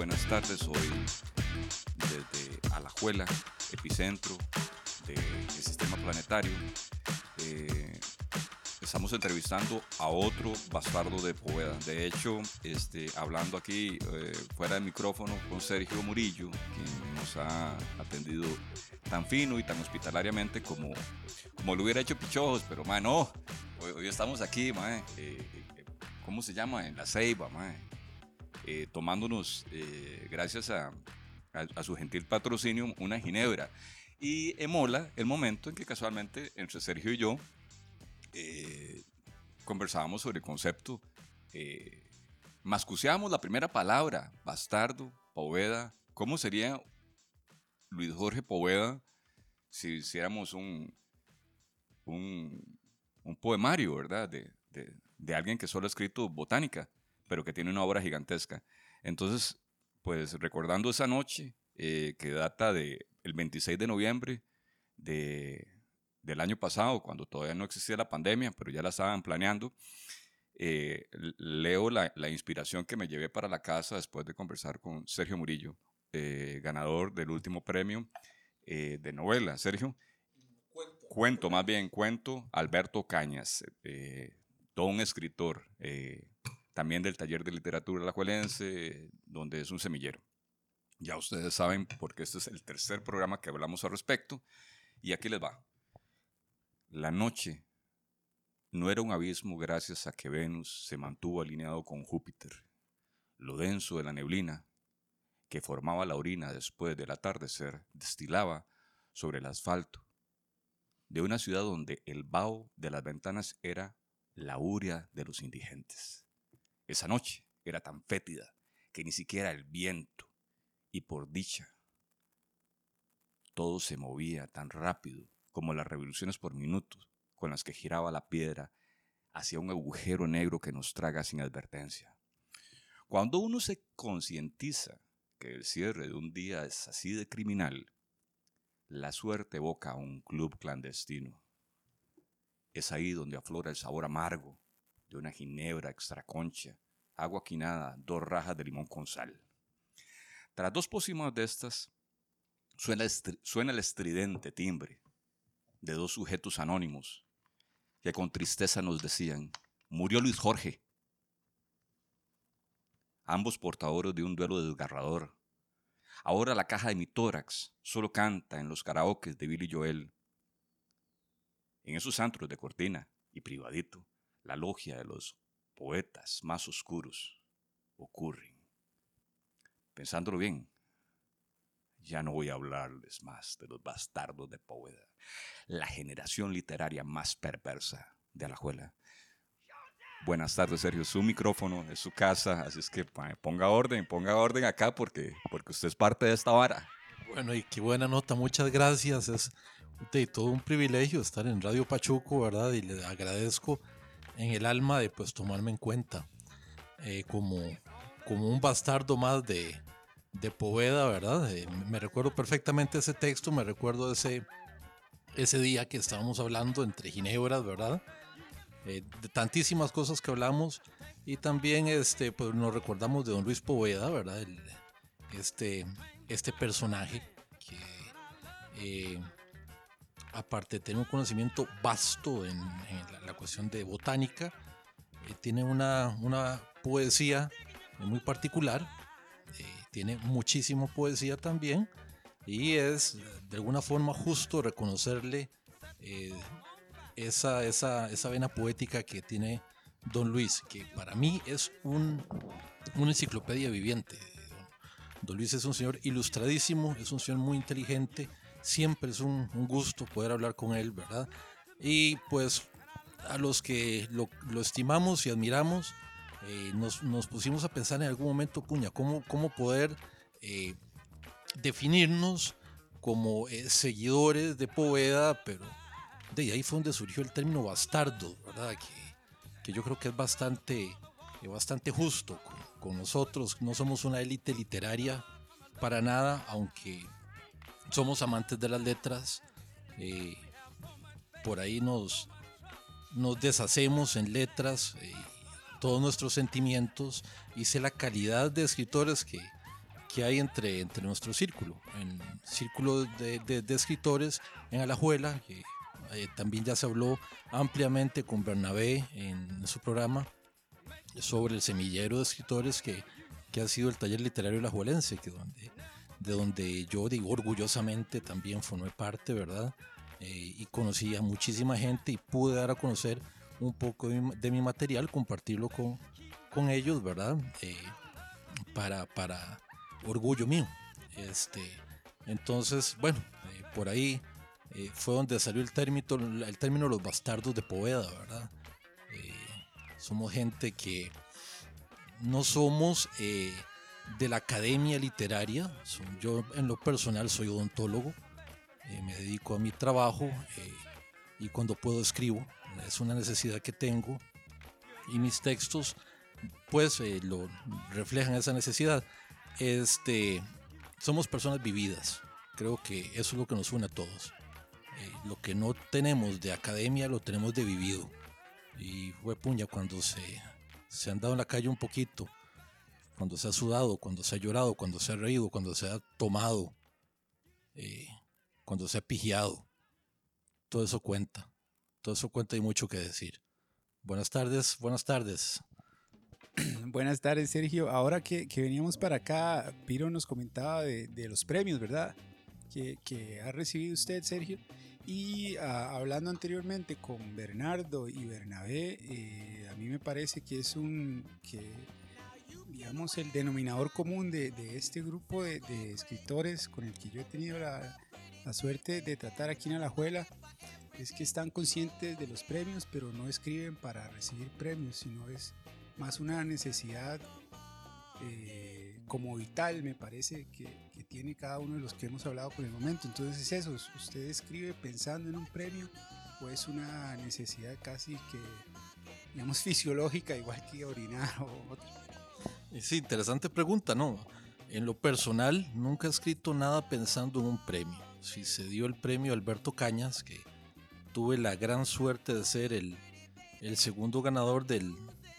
buenas tardes. Hoy desde Alajuela, epicentro del sistema planetario. Eh, estamos entrevistando a otro bastardo de Poveda. De hecho, este, hablando aquí eh, fuera de micrófono con Sergio Murillo, quien nos ha atendido tan fino y tan hospitalariamente como, como lo hubiera hecho Pichojos, pero man, no, hoy, estamos aquí, man, eh, ¿cómo se llama? En la Ceiba, man, tomándonos, gracias a, a su gentil patrocinio, una ginebra. Y emola el momento en que casualmente entre Sergio y yo eh, conversábamos sobre el concepto, eh, mascuceábamos la primera palabra, bastardo, Poveda. ¿Cómo sería Luis Jorge Poveda si hiciéramos un, un, poemario, ¿verdad? De, de, alguien que solo ha escrito botánica, pero que tiene una obra gigantesca. Entonces, pues recordando esa noche eh, que data del 26 de noviembre de, del año pasado, cuando todavía no existía la pandemia, pero ya la estaban planeando, eh, leo la, la, inspiración que me llevé para la casa después de conversar con Sergio Murillo, eh, ganador del último premio eh, de novela. Sergio, cuento, cuento, más bien cuento, Alberto Cañas, todo un escritor, también del taller de literatura la Juelense, donde es un semillero. Ya ustedes saben, porque este es el tercer programa que hablamos al respecto, y aquí les va. La noche no era un abismo gracias a que Venus se mantuvo alineado con Júpiter. Lo denso de la neblina que formaba la orina después del atardecer destilaba sobre el asfalto de una ciudad donde el vaho de las ventanas era la uria de los indigentes. Esa noche era tan fétida que ni siquiera el viento, y por dicha, todo se movía tan rápido como las revoluciones por minutos con las que giraba la piedra hacia un agujero negro que nos traga sin advertencia. Cuando uno se concientiza que el cierre de un día es así de criminal, la suerte evoca a un club clandestino. Es ahí donde aflora el sabor amargo de una ginebra extra concha, agua quinada, dos rajas de limón con sal. Tras dos pócimas de estas, suena, suena el estridente timbre de dos sujetos anónimos que con tristeza nos decían, murió Luis Jorge. Ambos portadores de un duelo desgarrador. Ahora la caja de mi tórax solo canta en los karaokes de Billy Joel. En esos antros de cortina y privadito, la logia de los poetas más oscuros ocurren. Pensándolo bien, ya no voy a hablarles más de los bastardos de Poveda, la generación literaria más perversa de Alajuela. Buenas tardes, Sergio. Su micrófono es su casa, así es que ponga orden, ponga orden acá porque, porque usted es parte de esta vara. Bueno, y qué buena nota, muchas gracias. Es de todo un privilegio estar en Radio Pachuco, ¿verdad? Y le agradezco en el alma de pues tomarme en cuenta eh, como, como un bastardo más de, de Poveda, ¿verdad? Eh, me recuerdo perfectamente ese texto, me recuerdo ese, ese día que estábamos hablando entre Ginebras, ¿verdad? Eh, de tantísimas cosas que hablamos y también este, pues nos recordamos de don Luis Poveda, ¿verdad? este, este personaje que aparte de tener un conocimiento vasto en, la, cuestión de botánica, tiene una, una poesía muy particular tiene muchísima poesía también y es de alguna forma justo reconocerle eh, esa, esa, esa, vena poética que tiene Don Luis, que para mí es un, una enciclopedia viviente. Don Luis es un señor ilustradísimo, es un señor muy inteligente, siempre es un, gusto poder hablar con él, ¿verdad? Y pues a los que lo, lo estimamos y admiramos, eh, nos, nos, pusimos a pensar en algún momento, puña, cómo, cómo poder eh, definirnos como eh, seguidores de Poveda, pero de ahí fue donde surgió el término bastardo, ¿verdad? Que, que yo creo que es bastante, bastante justo con, con, nosotros. No somos una élite literaria para nada, aunque somos amantes de las letras, eh, por ahí nos, nos deshacemos en letras, eh, todos nuestros sentimientos, y sé la calidad de escritores que, que hay entre, entre nuestro círculo, en círculo de, de, escritores en Alajuela, eh, también ya se habló ampliamente con Bernabé en, su programa sobre el semillero de escritores que, que ha sido el taller literario alajuelense, que donde, de donde yo digo orgullosamente también formé parte, ¿verdad? Eh, y conocí a muchísima gente y pude dar a conocer un poco de mi, material, compartirlo con, con ellos, ¿verdad? Eh, para, para orgullo mío. Este, entonces, bueno, eh, por ahí fue donde salió el término, el término los bastardos de Poveda, ¿verdad? Somos gente que no somos de la academia literaria. yo en lo personal soy odontólogo, me dedico a mi trabajo y cuando puedo escribo. Es una necesidad que tengo y mis textos pues lo reflejan esa necesidad. Este, somos personas vividas. Creo que eso es lo que nos une a todos. Eh, lo que no tenemos de academia lo tenemos de vivido. Y fue puña cuando se, se han dado en la calle un poquito, cuando se ha sudado, cuando se ha llorado, cuando se ha reído, cuando se ha tomado, eh, cuando se ha pigiado. Todo eso cuenta. Todo eso cuenta y mucho que decir. Buenas tardes, buenas tardes. Buenas tardes, Sergio. Ahora que, veníamos para acá, Piro nos comentaba de, los premios, ¿verdad? Que, ha recibido usted, Sergio. Y ah, hablando anteriormente con Bernardo y Bernabé, eh, a mí me parece que es un, que, digamos, el denominador común de, este grupo de, escritores con el que yo he tenido la, suerte de tratar aquí en Alajuela es que están conscientes de los premios, pero no escriben para recibir premios, sino es más una necesidad eh, como vital, me parece, que, tiene cada uno de los que hemos hablado por el momento. Entonces es eso, usted escribe pensando en un premio o es una necesidad casi que, digamos, fisiológica, igual que orinar o otra. Sí, interesante pregunta, ¿no? En lo personal, nunca he escrito nada pensando en un premio. Si se dio el premio Alberto Cañas, que tuve la gran suerte de ser el, el segundo ganador del,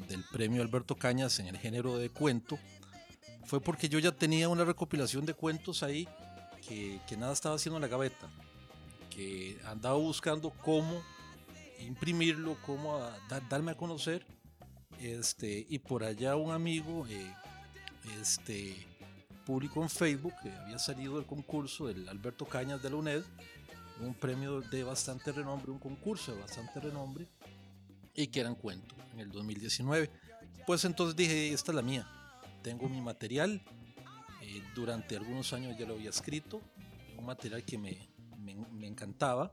del premio Alberto Cañas en el género de cuento fue porque yo ya tenía una recopilación de cuentos ahí que, nada estaba haciendo en la gaveta, que andaba buscando cómo imprimirlo, cómo darme a conocer. Este, y por allá un amigo eh, este, publicó en Facebook que había salido el concurso del Alberto Cañas de la UNED, un premio de bastante renombre, un concurso de bastante renombre, y que eran cuentos en el 2019. Pues entonces dije, esta es la mía. Tengo mi material. Eh, durante algunos años ya lo había escrito. Un material que me, me, encantaba.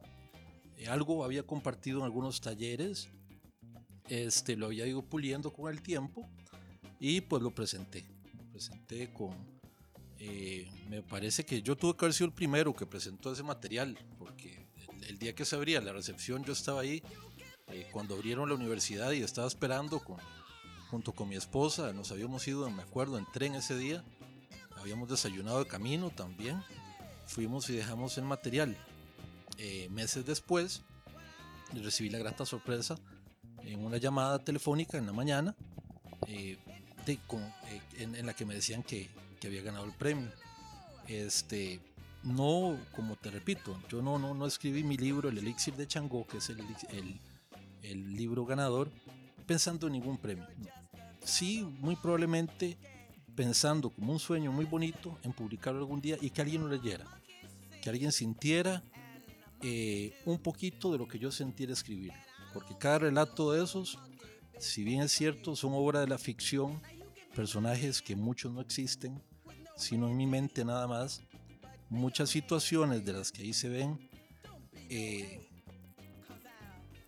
Eh, algo había compartido en algunos talleres. Este, lo había ido puliendo con el tiempo. Y pues lo presenté. Lo presenté con... Eh, me parece que yo tuve que haber sido el primero que presentó ese material. Porque el, día que se abría la recepción yo estaba ahí eh, cuando abrieron la universidad y estaba esperando junto con mi esposa, nos habíamos ido, me acuerdo, en tren ese día, habíamos desayunado de camino también, fuimos y dejamos el material. Eh, meses después, recibí la grata sorpresa en una llamada telefónica en la mañana, eh, de, en, la que me decían que, que, había ganado el premio. Este, no, como te repito, yo no, no, no escribí mi libro, El Elixir de Changó, que es el, el el libro ganador pensando en ningún premio. Sí, muy probablemente pensando como un sueño muy bonito en publicarlo algún día y que alguien lo leyera, que alguien sintiera eh, un poquito de lo que yo sentiera escribir, porque cada relato de esos, si bien es cierto, son obra de la ficción, personajes que muchos no existen, sino en mi mente nada más, muchas situaciones de las que ahí se ven eh,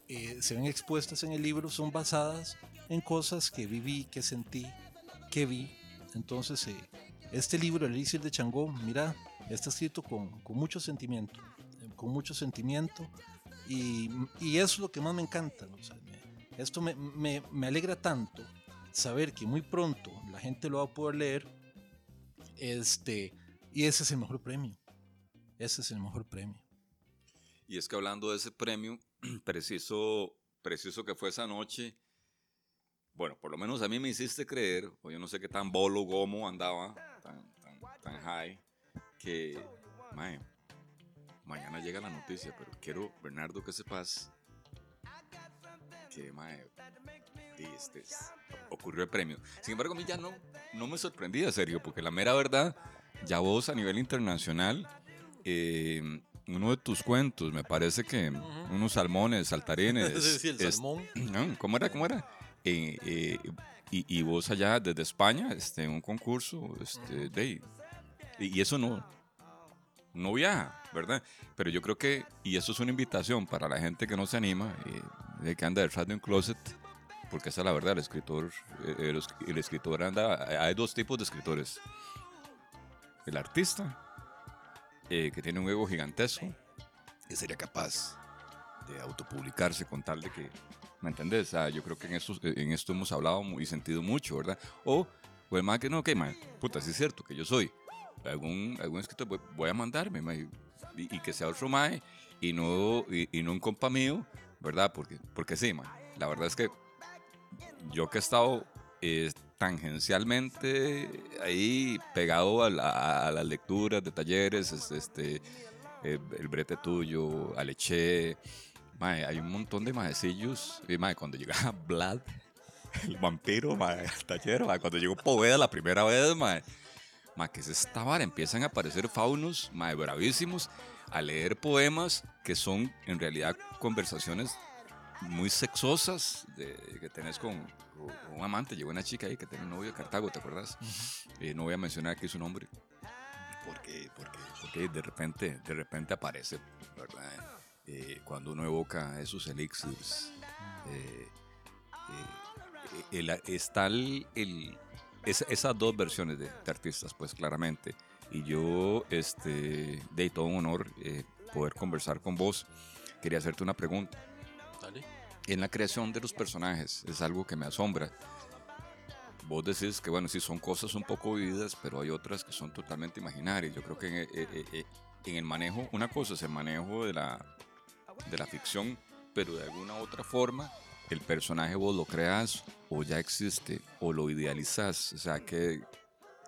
eh, se ven expuestas en el libro son basadas en cosas que viví, que sentí, que vi. Entonces, eh, este libro, El Elixir de Changó, mira, está escrito con, mucho sentimiento, con mucho sentimiento, y, y, eso es lo que más me encanta. esto me, me, me, alegra tanto saber que muy pronto la gente lo va a poder leer, este, Y ese es el mejor premio. Ese es el mejor premio. Y es que hablando de ese premio, preciso, preciso que fue esa noche, bueno, por lo menos a mí me hiciste creer, o yo no sé qué tan bolo, gomo andaba, tan, tan, tan high, que, mae, mañana llega la noticia, pero quiero, Bernardo, que sepas que, mae, este, ocurrió el premio. Sin embargo, a mí ya no, no me sorprendía, serio, porque la mera verdad, ya vos a nivel internacional, eh, uno de tus cuentos, me parece que unos salmones, saltarines. sí, el es- salmón. no, ¿Cómo era? ¿Cómo era? Eh, eh, y, y vos allá desde España, este, un concurso, este, de, y eso no, no viaja, ¿verdad? Pero yo creo que, y eso es una invitación para la gente que no se anima, eh, de que anda detrás de un closet, porque esa es la verdad, el escritor, eh, el, el escritor anda, hay dos tipos de escritores. El artista, eh, que tiene un ego gigantesco, que sería capaz de autopublicarse con tal de que, ¿me entendés? Sea, yo creo que en esto, en esto hemos hablado y sentido mucho, ¿verdad? O, o el más que no, que man, puta, sí es cierto que yo soy algún, algún escritor, voy, a mandarme, ma, y, y que sea otro mae y no, y, y no un compa mío, ¿verdad? Porque, porque sí, man, la verdad es que yo que he estado eh, tangencialmente ahí pegado a, la- a las lecturas de talleres, es- este, eh, el brete tuyo, Aleche, mae, hay un montón de maecillos. Y mae, cuando llegaba Vlad, el vampiro, mae, al taller, mae, cuando llegó Poveda la primera vez, mae, que es esta vara? Empiezan a aparecer faunos, mae, bravísimos, a leer poemas que son en realidad conversaciones muy sexosas de- que tenés con, con un amante. Llegó una chica ahí que tiene un novio de Cartago, ¿te acuerdas? Eh, no voy a mencionar aquí su nombre. Porque, porque, porque de repente, de repente aparece, ¿verdad? Eh, cuando uno evoca esos elixirs. eh, eh, el- está el, el- esa- esas dos versiones de, de artistas, pues claramente. Y yo, este, de todo un honor eh, poder conversar con vos. Quería hacerte una pregunta Dale. en la creación de los personajes. Es algo que me asombra. Vos decís que, bueno, sí, son cosas un poco vividas, pero hay otras que son totalmente imaginarias. Yo creo que en, eh, eh, eh, en el manejo, una cosa es el manejo de la, de la ficción, pero de alguna otra forma, el personaje vos lo creas o ya existe o lo idealizas. O sea, que,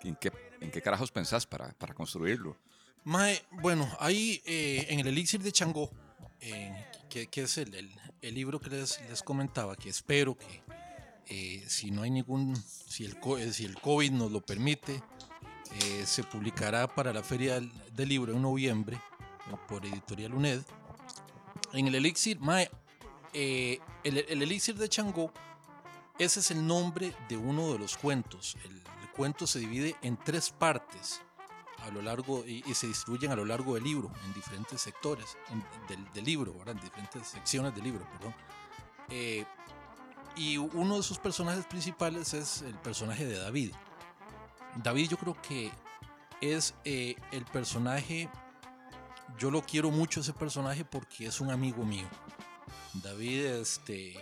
¿en, qué, ¿en qué carajos pensás para, para construirlo? Mae, bueno, ahí eh, en el Elixir de Changó, eh, que, que es el, el- el libro que les, les comentaba, que espero que eh, si no hay ningún, si el, eh, si el COVID nos lo permite, eh, se publicará para la Feria del, del Libro en noviembre por Editorial UNED. En el Elixir, Mae, eh, el, el Elixir de Changó, ese es el nombre de uno de los cuentos. El, cuento se divide en tres partes a lo largo y, se distribuyen a lo largo del libro en diferentes sectores en- del, libro, en diferentes secciones del libro, perdón. Eh, y uno de sus personajes principales es el personaje de David. David yo creo que es eh, el personaje, yo lo quiero mucho ese personaje porque es un amigo mío. David, este,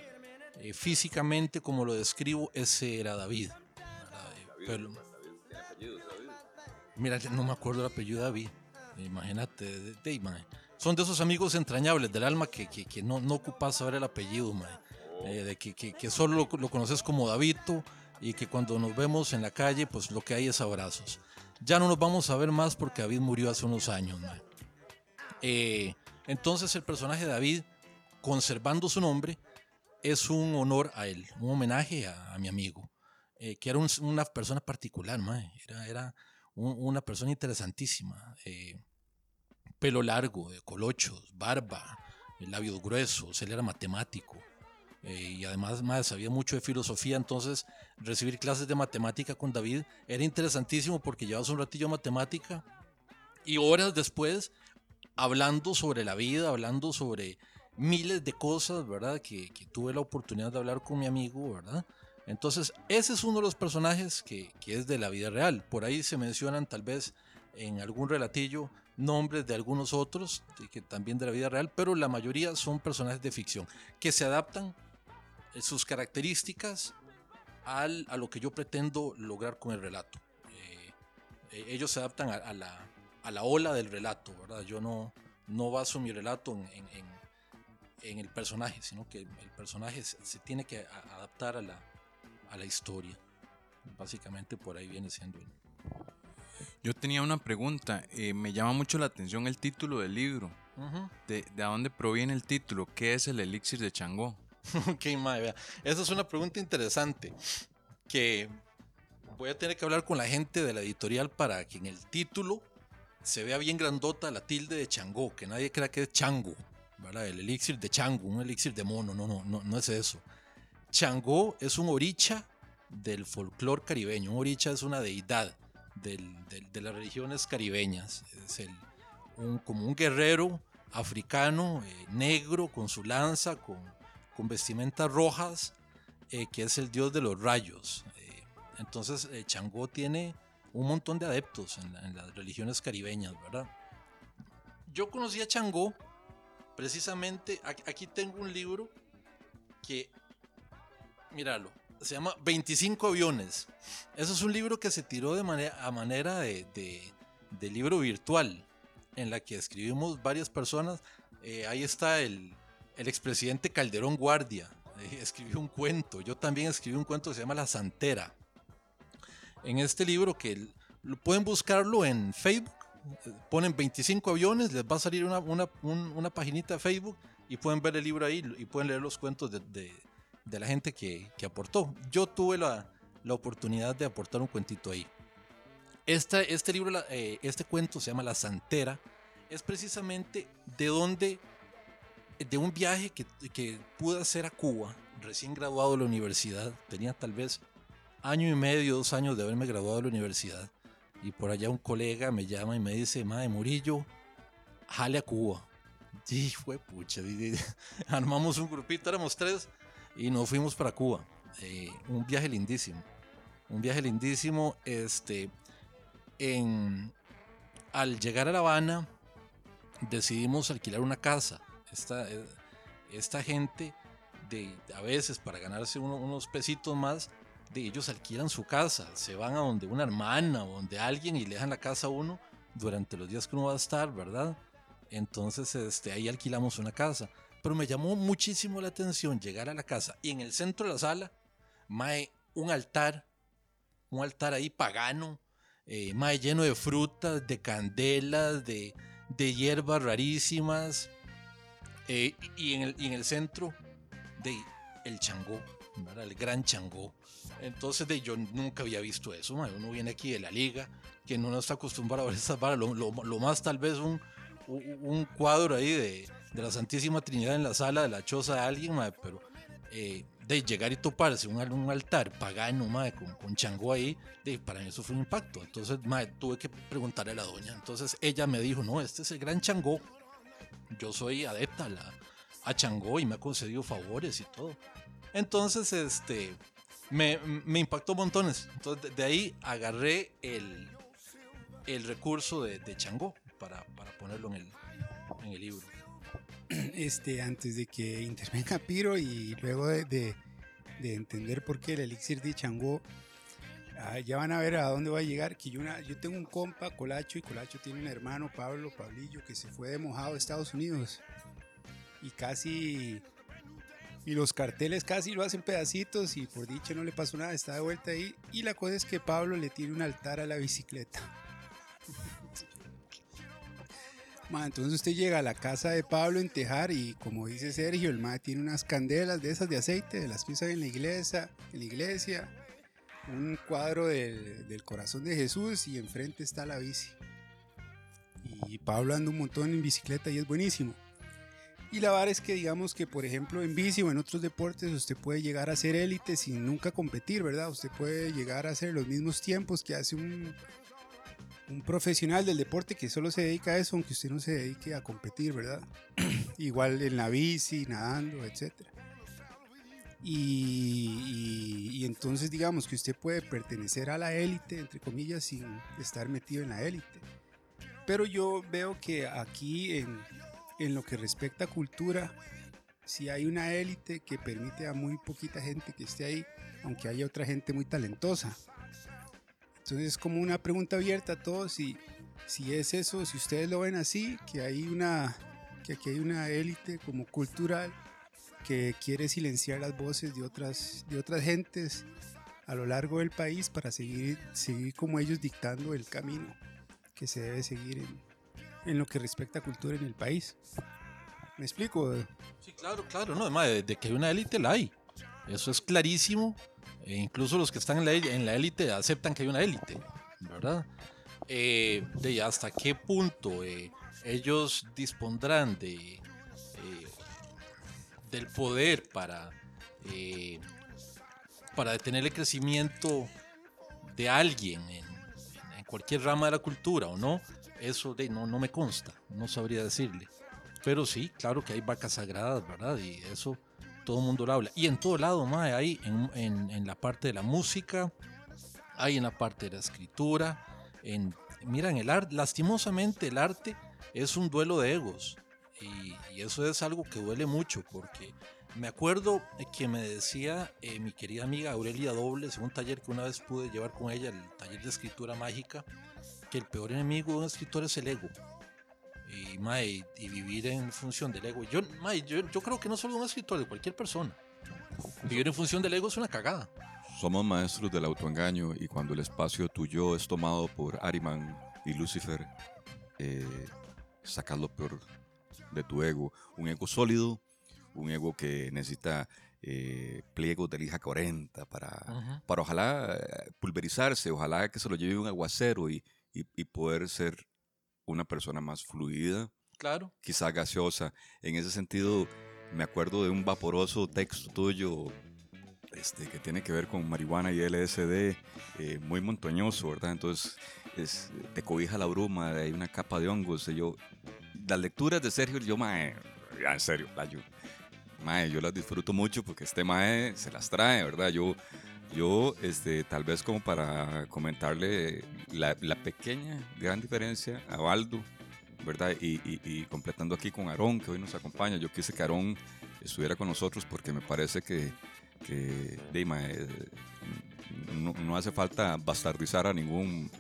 eh, físicamente como lo describo, ese era David. pelo- Mira, no me acuerdo el apellido de David. Imagínate, de, de- mae. son de esos amigos entrañables del alma que, que, que no, no ocupas saber el apellido, mae. Eh, de que, que, que solo lo, lo conoces como Davito y que cuando nos vemos en la calle, pues lo que hay es abrazos. Ya no nos vamos a ver más porque David murió hace unos años. Eh, entonces el personaje de David, conservando su nombre, es un honor a él, un homenaje a, mi amigo, eh, que era un- una persona particular, mae. Era, era un- una persona interesantísima. eh, pelo largo, de colochos, barba, labios gruesos, él era matemático. eh, y además mae, sabía mucho de filosofía, entonces recibir clases de matemática con David era interesantísimo porque llevabas un ratillo de matemática y horas después hablando sobre la vida, hablando sobre miles de cosas, ¿verdad? Que, que tuve la oportunidad de hablar con mi amigo, ¿verdad? Entonces, ese es uno de los personajes que, que es de la vida real. Por ahí se mencionan tal vez en algún relatillo nombres de algunos otros, de que también de la vida real, pero la mayoría son personajes de ficción, que se adaptan eh, sus características al, a lo que yo pretendo lograr con el relato. Eh, eh, ellos se adaptan a, a la, a la ola del relato, ¿verdad? Yo no, no baso mi relato en, en- en- el personaje, sino que el personaje se, se tiene que a- adaptar a la, a la historia. Básicamente por ahí viene siendo. el- Yo tenía una pregunta. eh, me llama mucho la atención el título del libro. ¿De, de dónde proviene el título? ¿Qué es el elixir de Changó? Ok, mae, vea. Esa es una pregunta interesante que voy a tener que hablar con la gente de la editorial para que en el título se vea bien grandota la tilde de Changó, que nadie crea que es Chango, El elixir de Chango, un elixir de mono, no, no, no, no es eso. Changó es un oricha del folclore caribeño, un oricha es una deidad de las religiones caribeñas, es como un guerrero africano, eh, negro, con su lanza, con, vestimentas rojas, eh, que es el dios de los rayos. Eh, entonces, Changó tiene un montón de adeptos en las religiones caribeñas, ¿verdad? Yo conocí a Changó precisamente, aquí, tengo un libro que, míralo, se llama 25 aviones. Eso es un libro que se tiró de manera, a manera de, de- de libro virtual, en la que escribimos varias personas. Eh, ahí está el, el expresidente Calderón Guardia, eh, escribió un cuento. Yo también escribí un cuento que se llama La Santera. En este libro que pueden buscarlo en Facebook, ponen 25 aviones, les va a salir una, una, un- una paginita de Facebook y pueden ver el libro ahí y pueden leer los cuentos de, de- la gente que, que aportó. Yo tuve la, la oportunidad de aportar un cuentito ahí. Esta, este libro, eh, este cuento se llama La Santera. Es precisamente de donde, de un viaje que, que pude hacer a Cuba, recién graduado de la universidad. Tenía tal vez año y medio, dos años de haberme graduado de la universidad. Y por allá un colega me llama y me dice, Mae Murillo, jale a Cuba. Y fue pucha, armamos un grupito, éramos tres y nos fuimos para Cuba. Eh, un viaje lindísimo. Un viaje lindísimo. Este, en, al llegar a La Habana, decidimos alquilar una casa. Esta, eh, esta gente, de, a veces para ganarse uno- unos pesitos más, de ellos alquilan su casa, se van a donde una hermana o donde alguien y le dejan la casa a uno durante los días que uno va a estar, ¿verdad? Entonces este, ahí alquilamos una casa. Pero me llamó muchísimo la atención llegar a la casa y en el centro de la sala, mae, un altar, un altar ahí pagano, eh, lleno de frutas, de candelas, de, hierbas rarísimas. eh, y, en el, el centro, de el changó, el gran changó. Entonces de, yo nunca había visto eso. Uno viene aquí de la liga, que no está acostumbrado a ver esas varas. Lo, más tal vez un, cuadro ahí de, la Santísima Trinidad en la sala de la choza de alguien, pero eh, de llegar y toparse un, un altar pagano mae, con, con changó ahí, para mí eso fue un impacto. Entonces tuve que preguntarle a la doña. Entonces ella me dijo, no, este es el gran changó. Yo soy adepta a, la, a changó y me ha concedido favores y todo. Entonces, este, me, me impactó montones. Entonces, de, ahí agarré el, el recurso de, de Changó para, para ponerlo en el, en el libro. este, antes de que intervenga Piro y luego de, de- de entender por qué el elixir de Changó, ah, ya van a ver a dónde va a llegar. Que yo, una- yo tengo un compa, Colacho, y Colacho tiene un hermano, Pablo, Pablillo, que se fue de mojado a Estados Unidos. Y casi... Y los carteles casi lo hacen pedacitos y por dicha no le pasó nada, está de vuelta ahí. Y la cosa es que Pablo le tiene un altar a la bicicleta. Ma, entonces usted llega a la casa de Pablo en Tejar y como dice Sergio, el ma tiene unas candelas de esas de aceite, de las que usan en la iglesia, en la iglesia, un cuadro del, del corazón de Jesús y enfrente está la bici. Y Pablo anda un montón en bicicleta y es buenísimo. Y la verdad es que digamos que por ejemplo en bici o en otros deportes usted puede llegar a ser élite sin nunca competir, ¿verdad? Usted puede llegar a hacer los mismos tiempos que hace un, profesional del deporte que solo se dedica a eso, aunque usted no se dedique a competir, ¿verdad? Igual en la bici, nadando, etc. Y, y- y entonces digamos que usted puede pertenecer a la élite, entre comillas, sin estar metido en la élite. Pero yo veo que aquí en, en lo que respecta a cultura, si hay una élite que permite a muy poquita gente que esté ahí, aunque haya otra gente muy talentosa. Entonces es como una pregunta abierta a todos y si es eso, si ustedes lo ven así, que hay una, que aquí hay una élite como cultural que quiere silenciar las voces de otras, de otras gentes a lo largo del país para seguir, seguir como ellos dictando el camino que se debe seguir en, en lo que respecta a cultura en el país. ¿Me explico? Sí, claro, claro, no, además de, que hay una élite la hay. Eso es clarísimo. E incluso los que están en la, élite aceptan que hay una élite, ¿verdad? Eh, de hasta qué punto eh, ellos dispondrán de eh, del poder para para detener el crecimiento de alguien en, en cualquier rama de la cultura o no, eso de, no, no me consta, no sabría decirle. Pero sí, claro que hay vacas sagradas, ¿verdad? Y eso todo el mundo lo habla. Y en todo lado, mae, hay en, en, en la parte de la música, hay en la parte de la escritura, en, miran, el arte, lastimosamente el arte es un duelo de egos. Y, y eso es algo que duele mucho porque me acuerdo que me decía eh, mi querida amiga Aurelia Dobles en un taller que una vez pude llevar con ella, el taller de escritura mágica, que el peor enemigo de un escritor es el ego. Y, mae, y vivir en función del ego. Yo, mae, yo, yo creo que no solo de un escritor, de cualquier persona. Vivir en función del ego es una cagada. Somos maestros del autoengaño y cuando el espacio tuyo es tomado por Ariman y Lucifer, eh, sacas lo peor de tu ego. Un ego sólido, un ego que necesita eh, pliegos de lija 40 para, Ujú. para ojalá eh, pulverizarse, ojalá que se lo lleve un aguacero y, y- y poder ser una persona más fluida, Claro. quizá gaseosa. En ese sentido, me acuerdo de un vaporoso texto tuyo este, que tiene que ver con marihuana y LSD, eh, muy montañoso, ¿verdad? Entonces, es, te cobija la bruma, hay una capa de hongos. y yo, las lecturas de Sergio, yo, mae, en serio, la, yo, mae, yo las disfruto mucho porque este mae se las trae, ¿verdad? Yo, yo este, tal vez como para comentarle la, la pequeña, gran diferencia a Baldo, ¿verdad? Y, y- completando aquí con Aarón, que hoy nos acompaña, yo quise que Aarón estuviera con nosotros porque me parece que, que de, mae, eh, no, no hace falta bastardizar a ningún,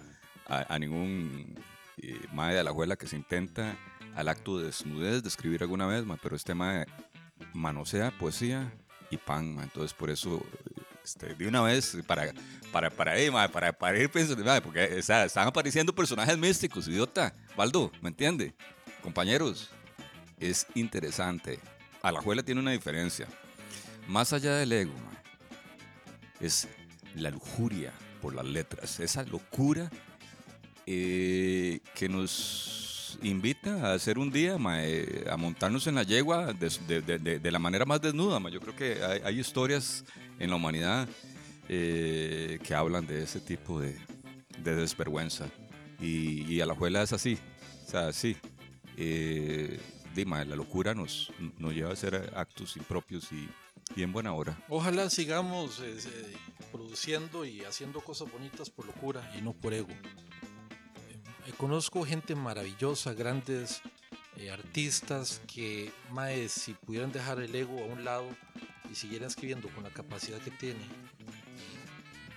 a, ningún eh, mae de la abuela que se intenta al acto de desnudez de escribir alguna vez, pero este mae manosea poesía y pan, mae. entonces por eso este, de una vez para para para eh, para, para ir pensando, porque están apareciendo personajes místicos, idiota, Baldo, ¿me entiende? Compañeros, es interesante. Alajuela tiene una diferencia. Más allá del ego, es la lujuria por las letras. Esa locura eh, que nos invita a hacer un día, mae, a montarnos en la yegua de, de- de- de- la manera más desnuda. Yo creo que hay, hay historias en la humanidad eh, que hablan de ese tipo de, de desvergüenza. Y, y Alajuela es así. O sea, sí. Eh, di, mae, la locura nos, nos lleva a hacer actos impropios y, y en buena hora. Ojalá sigamos eh, eh, produciendo y haciendo cosas bonitas por locura y no por ego. Eh, conozco gente maravillosa, grandes eh, artistas que, mae, si pudieran dejar el ego a un lado y siguieran escribiendo con la capacidad que tiene,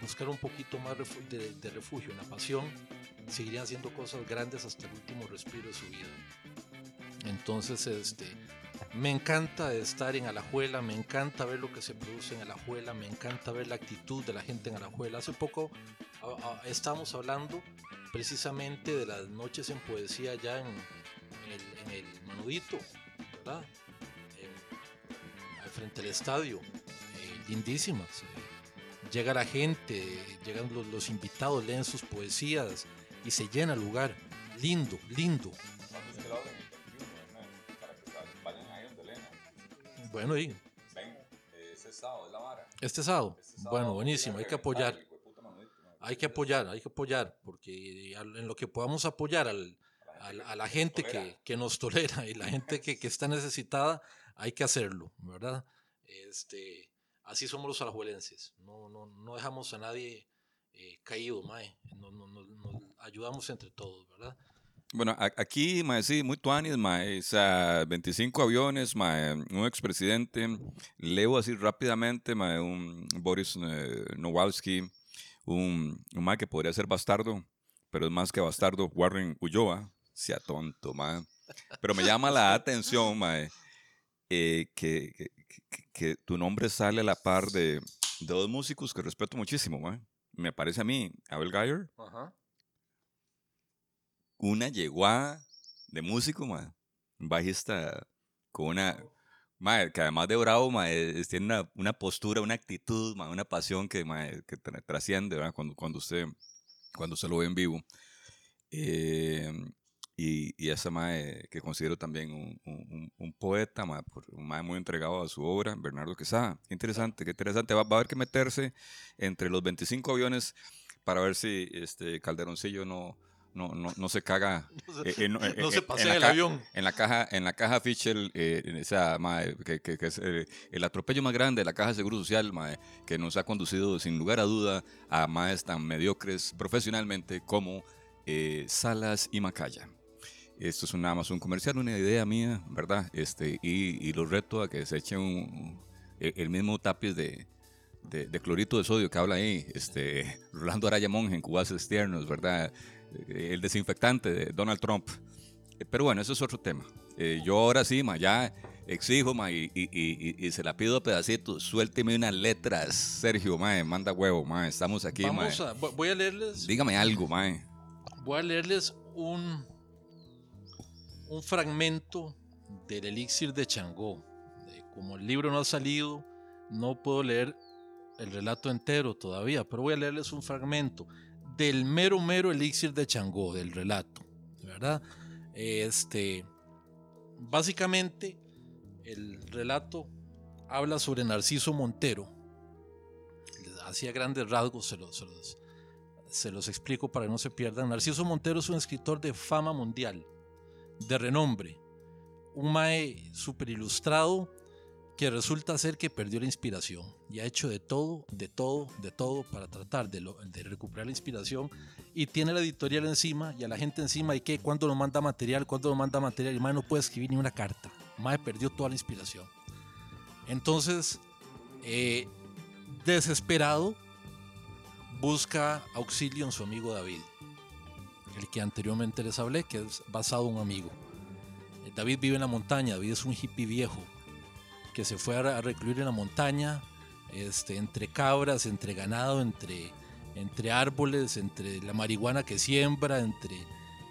buscar un poquito más de, de refugio en la pasión, seguirían haciendo cosas grandes hasta el último respiro de su vida. Entonces, este, me encanta estar en Alajuela, me encanta ver lo que se produce en Alajuela, me encanta ver la actitud de la gente en Alajuela. Hace poco a- a- estábamos hablando precisamente de las noches en poesía allá en, en el, en el Manudito, ¿verdad? En- frente al estadio, eh, lindísimas. llega la gente, llegan los, los invitados, leen sus poesías y se llena el lugar. Lindo, lindo. Bueno, y este sábado. Bueno, buenísimo, hay que apoyar. Hay que apoyar, hay que apoyar, porque en lo que podamos apoyar al, al- a la gente que, que nos tolera y la gente que, que está necesitada, hay que hacerlo, ¿verdad? Este, así somos los alajuelenses, no, no, no dejamos a nadie eh, caído, mae. No- no- no- nos ayudamos entre todos, ¿verdad? Bueno, a- aquí, mae, sí, muy tuanis, mae, o sea, 25 aviones, mae, un expresidente, leo así rápidamente, mae, un Boris eh, Nowalski, un, un mae que podría ser bastardo, pero es más que bastardo, Warren Ulloa, sea tonto, mae. Pero me llama la atención, mae, eh, que, que, que- que tu nombre sale a la par de, de dos músicos que respeto muchísimo, mae. Me parece a mí, Abel Geyer, una yegua de músico, un bajista con una, mae, que además de bravo, mae, tiene una, una postura, una actitud, mae, una pasión que, mae, que tra- trasciende, ¿verdad? Cuando, cuando, usted, cuando usted lo ve en vivo. Eh, y, y esa mae que considero también un, un- un- poeta, mae, un mae muy entregado a su obra, Bernardo Quesada. Interesante, qué interesante. Va, va a haber que meterse entre los 25 aviones para ver si este Calderoncillo no, no, no, no se caga. eh, eh, no, eh, No eh, se en pasea la el avión. En la caja, en la caja Fischel, eh, en esa, mae, que, que- que es eh, el atropello más grande de la caja de Seguro Social, mae, que nos ha conducido sin lugar a duda a maes tan mediocres profesionalmente como eh, Salas y Macaya. Esto es un, nada más un comercial, una idea mía, ¿verdad? Este, y, y los reto a que se echen un- el, mismo tapiz de, de, de clorito de sodio que habla ahí, este, Rolando Araya Monge en Cubaces Tiernos, ¿verdad? Eh, El desinfectante de Donald Trump. Eh, Pero bueno, eso es otro tema. Eh, yo ahora sí, ma, ya exijo, ma, y, y- y- y se la pido a pedacitos. Suélteme unas letras, Sergio, ma, manda huevo, ma. Estamos aquí, ma. Vamos a, vo- voy a leerles, Dígame algo, ma. voy a leerles un, un fragmento del elixir de Changó. Eh, Como el libro no ha salido, no puedo leer el relato entero todavía, pero voy a leerles un fragmento del mero mero elixir de Changó, del relato, ¿verdad? Este, básicamente, el relato habla sobre Narciso Montero. Hacía grandes rasgos, se los, se los- explico para que no se pierdan. Narciso Montero es un escritor de fama mundial, de renombre, un mae super ilustrado que resulta ser que perdió la inspiración y ha hecho de todo, de todo, de todo para tratar de, recuperar la inspiración y tiene la editorial encima y a la gente encima y que cuando nos manda material, cuando nos manda material, el mae no puede escribir ni una carta, mae perdió toda la inspiración. Entonces, eh, desesperado, busca auxilio en su amigo David, el que anteriormente les hablé, que es basado en un amigo. Eh, David vive en la montaña, David es un hippie viejo que se fue a re- a recluir en la montaña, este, entre cabras, entre ganado, entre, entre árboles, entre la marihuana que siembra, entre,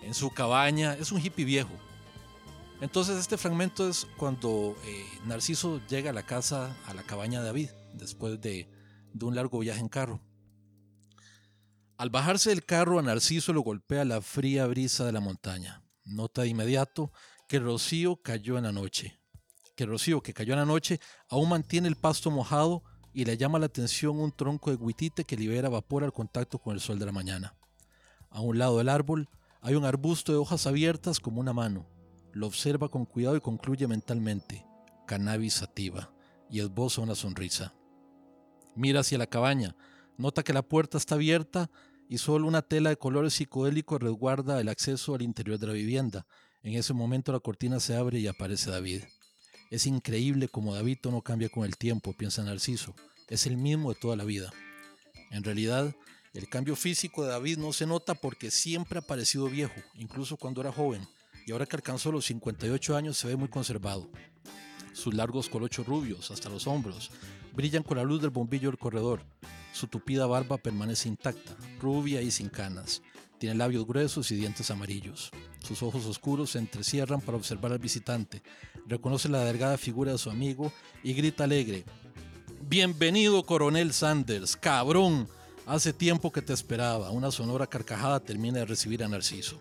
en su cabaña. Es un hippie viejo. Entonces este fragmento es cuando eh, Narciso llega a la casa, a la cabaña de David, después de, de un largo viaje en carro. Al bajarse del carro, a Narciso lo golpea la fría brisa de la montaña. Nota de inmediato que el rocío cayó en la noche. Que rocío que cayó en la noche aún mantiene el pasto mojado y le llama la atención un tronco de guitite que libera vapor al contacto con el sol de la mañana. A un lado del árbol hay un arbusto de hojas abiertas como una mano. Lo observa con cuidado y concluye mentalmente, cannabis sativa, y esboza una sonrisa. Mira hacia la cabaña, nota que la puerta está abierta y solo una tela de colores psicodélicos resguarda el acceso al interior de la vivienda. En ese momento la cortina se abre y aparece David. Es increíble como David no cambia con el tiempo, piensa Narciso. Es el mismo de toda la vida. En realidad, el cambio físico de David no se nota porque siempre ha parecido viejo, incluso cuando era joven, y ahora que alcanzó los 58 años se ve muy conservado. Sus largos colochos rubios, hasta los hombros, brillan con la luz del bombillo del corredor. Su tupida barba permanece intacta, rubia y sin canas. Tiene labios gruesos y dientes amarillos. Sus ojos oscuros se entrecierran para observar al visitante. Reconoce la delgada figura de su amigo y grita alegre. Bienvenido, coronel Sanders, cabrón. Hace tiempo que te esperaba. Una sonora carcajada termina de recibir a Narciso.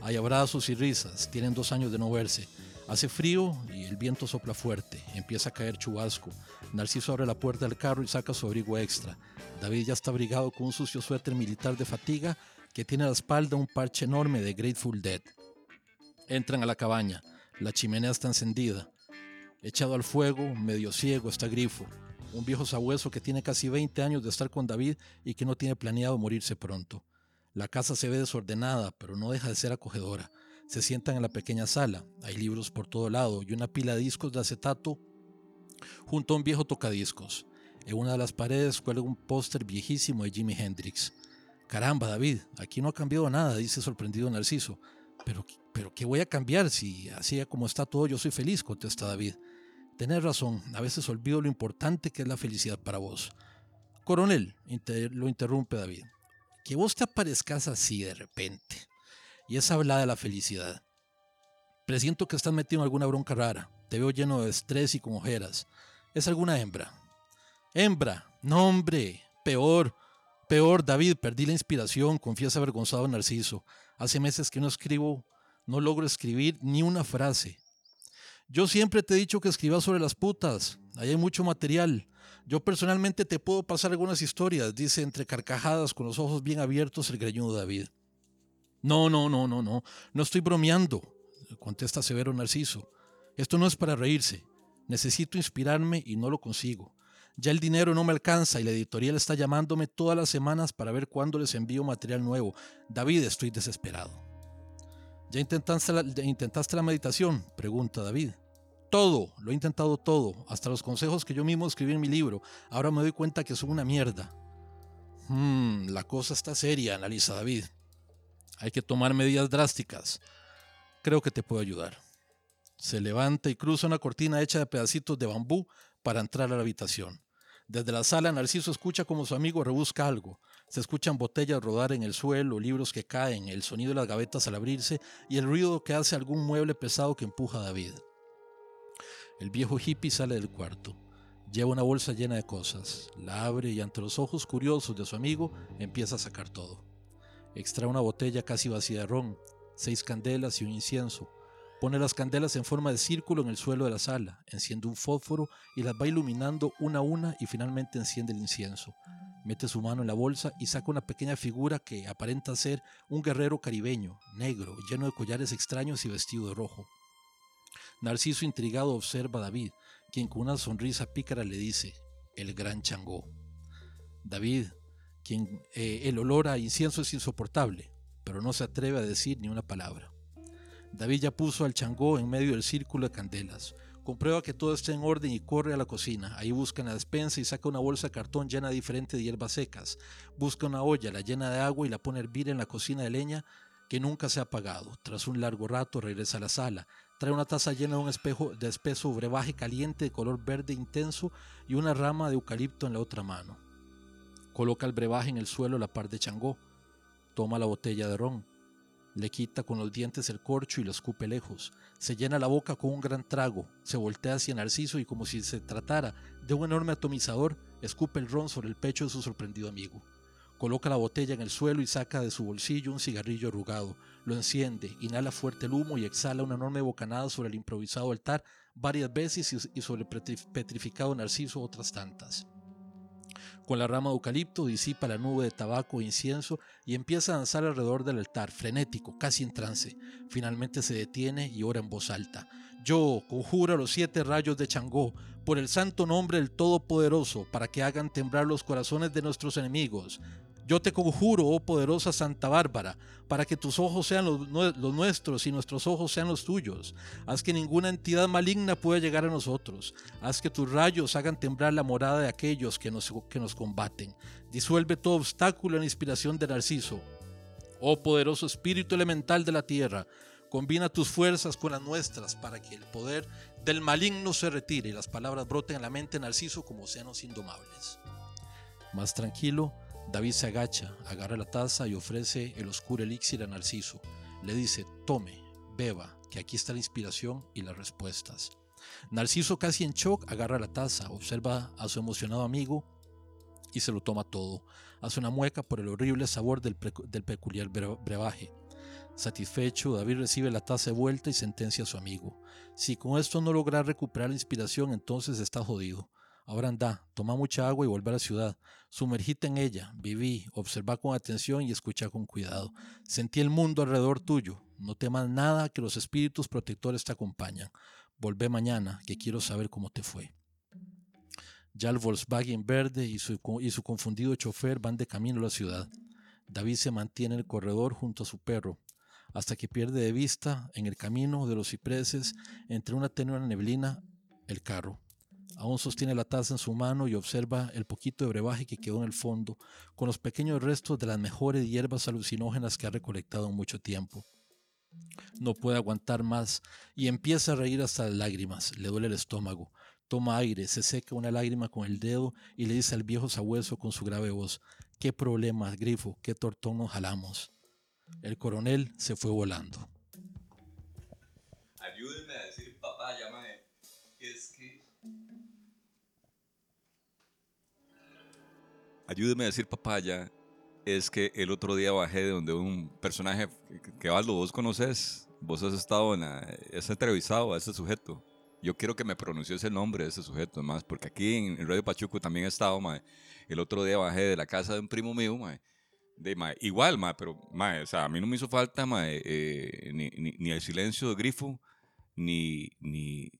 Hay abrazos y risas. Tienen dos años de no verse. Hace frío y el viento sopla fuerte. Empieza a caer chubasco. Narciso abre la puerta del carro y saca su abrigo extra. David ya está abrigado con un sucio suéter militar de fatiga que tiene a la espalda un parche enorme de Grateful Dead. Entran a la cabaña. La chimenea está encendida. Echado al fuego, medio ciego, está Grifo, un viejo sabueso que tiene casi 20 años de estar con David y que no tiene planeado morirse pronto. La casa se ve desordenada, pero no deja de ser acogedora. Se sientan en la pequeña sala. Hay libros por todo lado y una pila de discos de acetato junto a un viejo tocadiscos. En una de las paredes cuelga un póster viejísimo de Jimi Hendrix. Caramba, David, aquí no ha cambiado nada, dice sorprendido Narciso. Pero, pero ¿qué voy a cambiar si así como está todo yo soy feliz? contesta David. Tenés razón, a veces olvido lo importante que es la felicidad para vos. Coronel, lo interrumpe David, que vos te aparezcas así de repente. Y esa habla de la felicidad. Presiento que estás metido en alguna bronca rara. Te veo lleno de estrés y con ojeras. ¿Es alguna hembra? Hembra. No, hombre. Peor. Peor, David. Perdí la inspiración. Confiesa avergonzado Narciso. Hace meses que no escribo. No logro escribir ni una frase. Yo siempre te he dicho que escribas sobre las putas. Ahí hay mucho material. Yo personalmente te puedo pasar algunas historias, dice entre carcajadas con los ojos bien abiertos el greñudo David. No, no, no, no, no. No estoy bromeando contesta severo Narciso. Esto no es para reírse. Necesito inspirarme y no lo consigo. Ya el dinero no me alcanza y la editorial está llamándome todas las semanas para ver cuándo les envío material nuevo. David, estoy desesperado. ¿Ya intentaste la, meditación? Pregunta David. Todo, lo he intentado todo, hasta los consejos que yo mismo escribí en mi libro. Ahora me doy cuenta que son una mierda. Hmm, la cosa está seria, analiza David. Hay que tomar medidas drásticas creo que te puedo ayudar. Se levanta y cruza una cortina hecha de pedacitos de bambú para entrar a la habitación. Desde la sala, Narciso escucha como su amigo rebusca algo. Se escuchan botellas rodar en el suelo, libros que caen, el sonido de las gavetas al abrirse y el ruido que hace algún mueble pesado que empuja a David. El viejo hippie sale del cuarto. Lleva una bolsa llena de cosas. La abre y ante los ojos curiosos de su amigo empieza a sacar todo. Extrae una botella casi vacía de ron, seis candelas y un incienso. Pone las candelas en forma de círculo en el suelo de la sala, enciende un fósforo y las va iluminando una a una y finalmente enciende el incienso. Mete su mano en la bolsa y saca una pequeña figura que aparenta ser un guerrero caribeño, negro, lleno de collares extraños y vestido de rojo. Narciso intrigado observa a David, quien con una sonrisa pícara le dice, el gran Changó. David, quien eh, el olor a incienso es insoportable, pero no se atreve a decir ni una palabra. David ya puso al changó en medio del círculo de candelas. Comprueba que todo está en orden y corre a la cocina. Ahí busca en la despensa y saca una bolsa de cartón llena diferente de hierbas secas. Busca una olla, la llena de agua y la pone a hervir en la cocina de leña que nunca se ha apagado. Tras un largo rato regresa a la sala. Trae una taza llena de un espeso brebaje caliente de color verde intenso y una rama de eucalipto en la otra mano. Coloca el brebaje en el suelo a la par de Changó. Toma la botella de ron, le quita con los dientes el corcho y lo escupe lejos. Se llena la boca con un gran trago, se voltea hacia Narciso y como si se tratara de un enorme atomizador, escupe el ron sobre el pecho de su sorprendido amigo. Coloca la botella en el suelo y saca de su bolsillo un cigarrillo arrugado. Lo enciende, inhala fuerte el humo y exhala una enorme bocanada sobre el improvisado altar varias veces y sobre el petrificado Narciso otras tantas. Con la rama de eucalipto disipa la nube de tabaco e incienso y empieza a danzar alrededor del altar, frenético, casi en trance. Finalmente se detiene y ora en voz alta. Yo conjuro a los siete rayos de Changó por el santo nombre del Todopoderoso para que hagan temblar los corazones de nuestros enemigos. Yo te conjuro, oh poderosa Santa Bárbara, para que tus ojos sean los, nuestros y nuestros ojos sean los tuyos. Haz que ninguna entidad maligna pueda llegar a nosotros. Haz que tus rayos hagan temblar la morada de aquellos que nos, que nos combaten. Disuelve todo obstáculo en la inspiración de Narciso. Oh poderoso espíritu elemental de la tierra, combina tus fuerzas con las nuestras para que el poder del maligno se retire y las palabras broten en la mente de Narciso como océanos indomables. Más tranquilo, David se agacha, agarra la taza y ofrece el oscuro elixir a Narciso. Le dice, tome, beba, que aquí está la inspiración y las respuestas. Narciso, casi en shock, agarra la taza, observa a su emocionado amigo y se lo toma todo. Hace una mueca por el horrible sabor del, peculiar brebaje. Satisfecho, David recibe la taza de vuelta y sentencia a su amigo. Si con esto no logra recuperar la inspiración, entonces está jodido. Ahora anda, toma mucha agua y vuelve a la ciudad. Sumergite en ella, viví, observa con atención y escucha con cuidado. Sentí el mundo alrededor tuyo. No temas nada, que los espíritus protectores te acompañan. Volvé mañana, que quiero saber cómo te fue. Ya el Volkswagen verde y su, y su confundido chofer van de camino a la ciudad. David se mantiene en el corredor junto a su perro, hasta que pierde de vista, en el camino de los cipreses, entre una tenue neblina, el carro. Aún sostiene la taza en su mano y observa el poquito de brebaje que quedó en el fondo, con los pequeños restos de las mejores hierbas alucinógenas que ha recolectado en mucho tiempo. No puede aguantar más y empieza a reír hasta las lágrimas. Le duele el estómago. Toma aire, se seca una lágrima con el dedo y le dice al viejo sabueso con su grave voz, ¿qué problema, grifo? ¿Qué tortón nos jalamos? El coronel se fue volando. Ayúdenme Ayúdeme a decir papaya. Es que el otro día bajé de donde un personaje que Valdo vos conoces, vos has estado en la, has entrevistado a ese sujeto yo quiero que me pronuncie ese nombre de ese sujeto, más, porque aquí en el Radio Pachuco también he estado, mae. El otro día bajé de la casa de un primo mío, mae. De, mae, igual, mae, pero mae, o sea, a mí no me hizo falta mae, eh, ni, ni, el silencio de grifo, ni, ni,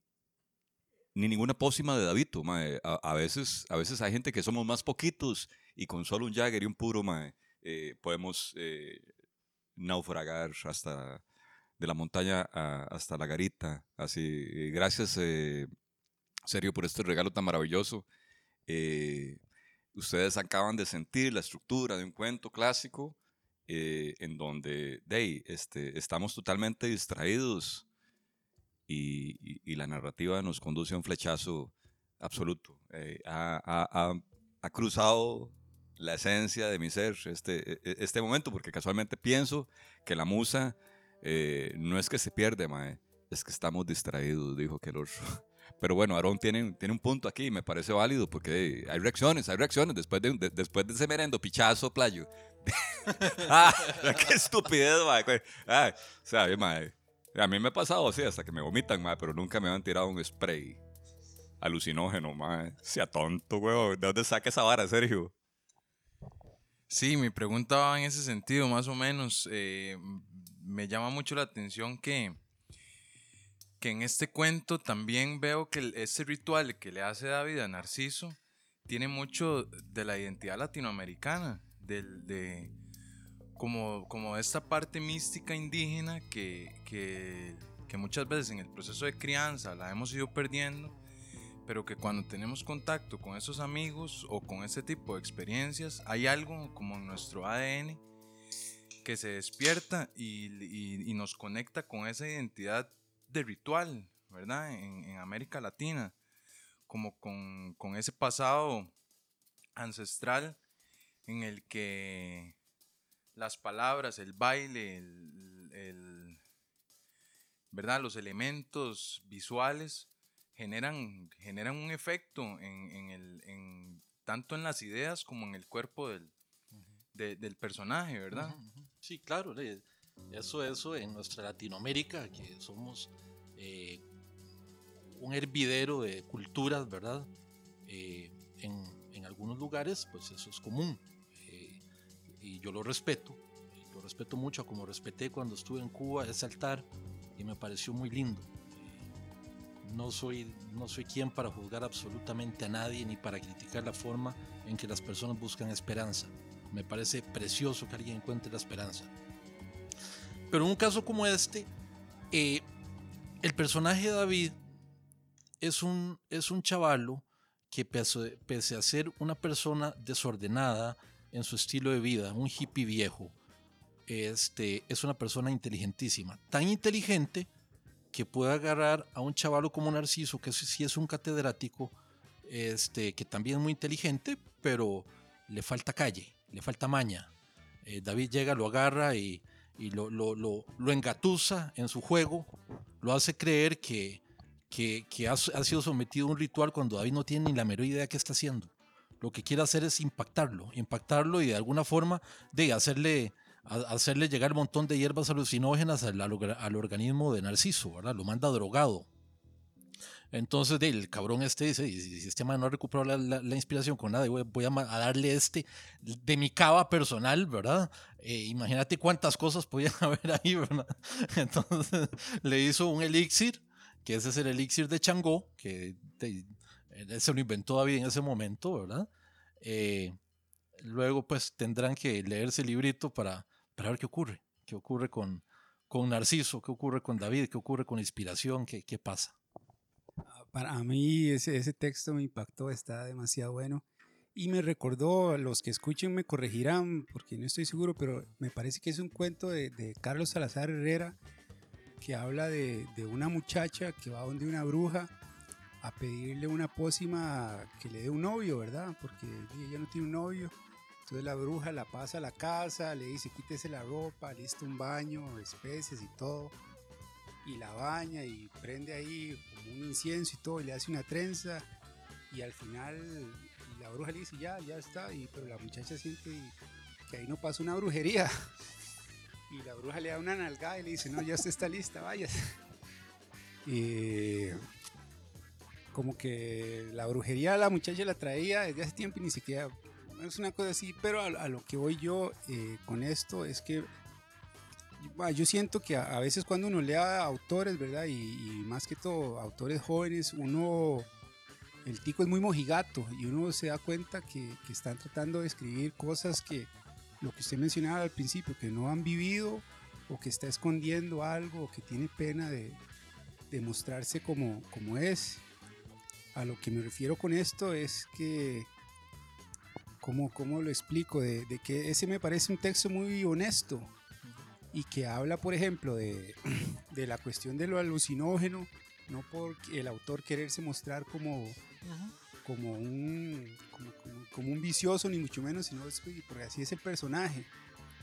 ni ninguna pócima de Davito. Mae. A, veces, a veces hay gente que somos más poquitos y con solo un Jagger y un puro mae, eh, podemos eh, naufragar hasta de la montaña hasta la garita. Así, gracias, eh, serio, por este regalo tan maravilloso. Eh, ustedes acaban de sentir la estructura de un cuento clásico eh, en donde de, este, estamos totalmente distraídos y, la narrativa nos conduce a un flechazo absoluto. ha, ha, cruzado la esencia de mi ser este, e, e, este momento, porque casualmente pienso que la musa eh, no es que se pierde, mae, es que estamos distraídos, dijo que Pero bueno, Aarón tiene, tiene un punto aquí, me parece válido, porque hay reacciones, hay reacciones después de, después de ese merendo pichazo, playo. ah, qué estupidez, mae. Ah, sea, mae, a mí me ha pasado así, hasta que me vomitan, mae, pero nunca me han tirado un spray alucinógeno, mae. Sea tonto, weón. ¿De dónde saca esa vara, Sergio? Sí, mi pregunta va en ese sentido, más o menos. Eh, me llama mucho la atención que, que en este cuento también veo que ese ritual que le hace David a Narciso tiene mucho de la identidad latinoamericana, de, como, como esta parte mística indígena que, que, que muchas veces en el proceso de crianza la hemos ido perdiendo, pero que cuando tenemos contacto con esos amigos o con ese tipo de experiencias, hay algo como en nuestro ADN que se despierta y, nos conecta con esa identidad de ritual, ¿verdad? En, América Latina, como con, ese pasado ancestral en el que las palabras, el baile, ¿verdad? los elementos visuales generan, generan un efecto en, el, tanto en las ideas como en el cuerpo del, del personaje, ¿verdad? Sí, claro, eso, eso en nuestra Latinoamérica, que somos eh, un hervidero de culturas, ¿verdad? Eh, en, algunos lugares, pues eso es común. Eh, y yo lo respeto, lo respeto mucho, como respeté cuando estuve en Cuba ese altar y me pareció muy lindo. No soy, no soy quien para juzgar absolutamente a nadie ni para criticar la forma en que las personas buscan esperanza. Me parece precioso que alguien encuentre la esperanza. Pero en un caso como este, eh, el personaje de David es un, es un chavalo que pese, pese, a ser una persona desordenada en su estilo de vida, un hippie viejo, este, es una persona inteligentísima. Tan inteligente que puede agarrar a un chavalo como Narciso, que sí es un catedrático, este, que también es muy inteligente, pero le falta calle le falta maña. Eh, David llega, lo agarra y, lo, lo, engatusa en su juego, lo hace creer que, que, ha, sido sometido a un ritual cuando David no tiene ni la menor idea de qué está haciendo. Lo que quiere hacer es impactarlo, impactarlo y de alguna forma de hacerle, hacerle llegar un montón de hierbas alucinógenas al, al, organismo de Narciso, ¿verdad? Lo manda drogado. Entonces, el cabrón este dice, si este man no ha recuperado la, inspiración con nada, voy, voy a, darle este de mi cava personal, ¿verdad? Eh, imagínate cuántas cosas podían haber ahí, ¿verdad? Entonces, le hizo un elixir, que ese es el elixir de Changó, que se lo inventó David en ese momento, ¿verdad? Eh, luego, pues, tendrán que leerse el librito para, para ver qué ocurre, qué ocurre con, con Narciso, qué ocurre con David, qué ocurre con inspiración, qué, qué pasa. para mí ese, ese texto me impactó, está demasiado bueno. Y me recordó, los que escuchen me corregirán, porque no estoy seguro, pero me parece que es un cuento de, de Carlos Salazar Herrera, que habla de, de, una muchacha que va donde una bruja a pedirle una pócima que le dé un novio, ¿verdad? Porque ella no tiene un novio. Entonces la bruja la pasa a la casa, le dice quítese la ropa, listo un baño, especies y todo. Y la baña y prende ahí un incienso y todo, y le hace una trenza. Y al final la bruja le dice ya, ya está. Y, pero la muchacha siente que ahí no pasa una brujería. Y la bruja le da una nalgada y le dice, no, ya usted está lista, vaya. Y como que la brujería la muchacha la traía desde hace tiempo y ni siquiera es una cosa así, pero a, a lo que voy yo eh, con esto es que yo siento que a, a, veces cuando uno lea autores, ¿verdad? Y, más que todo autores jóvenes, uno, el tico es muy mojigato y uno se da cuenta que, que están tratando de escribir cosas que, lo que usted mencionaba al principio, que no han vivido o que está escondiendo algo o que tiene pena de, de mostrarse como, como es. A lo que me refiero con esto es que ¿cómo, cómo lo explico? De, de, que ese me parece un texto muy honesto y que habla, por ejemplo, de, de la cuestión de lo alucinógeno, no por el autor quererse mostrar como, como, un, como, como, como, un vicioso, ni mucho menos, sino porque así es el personaje.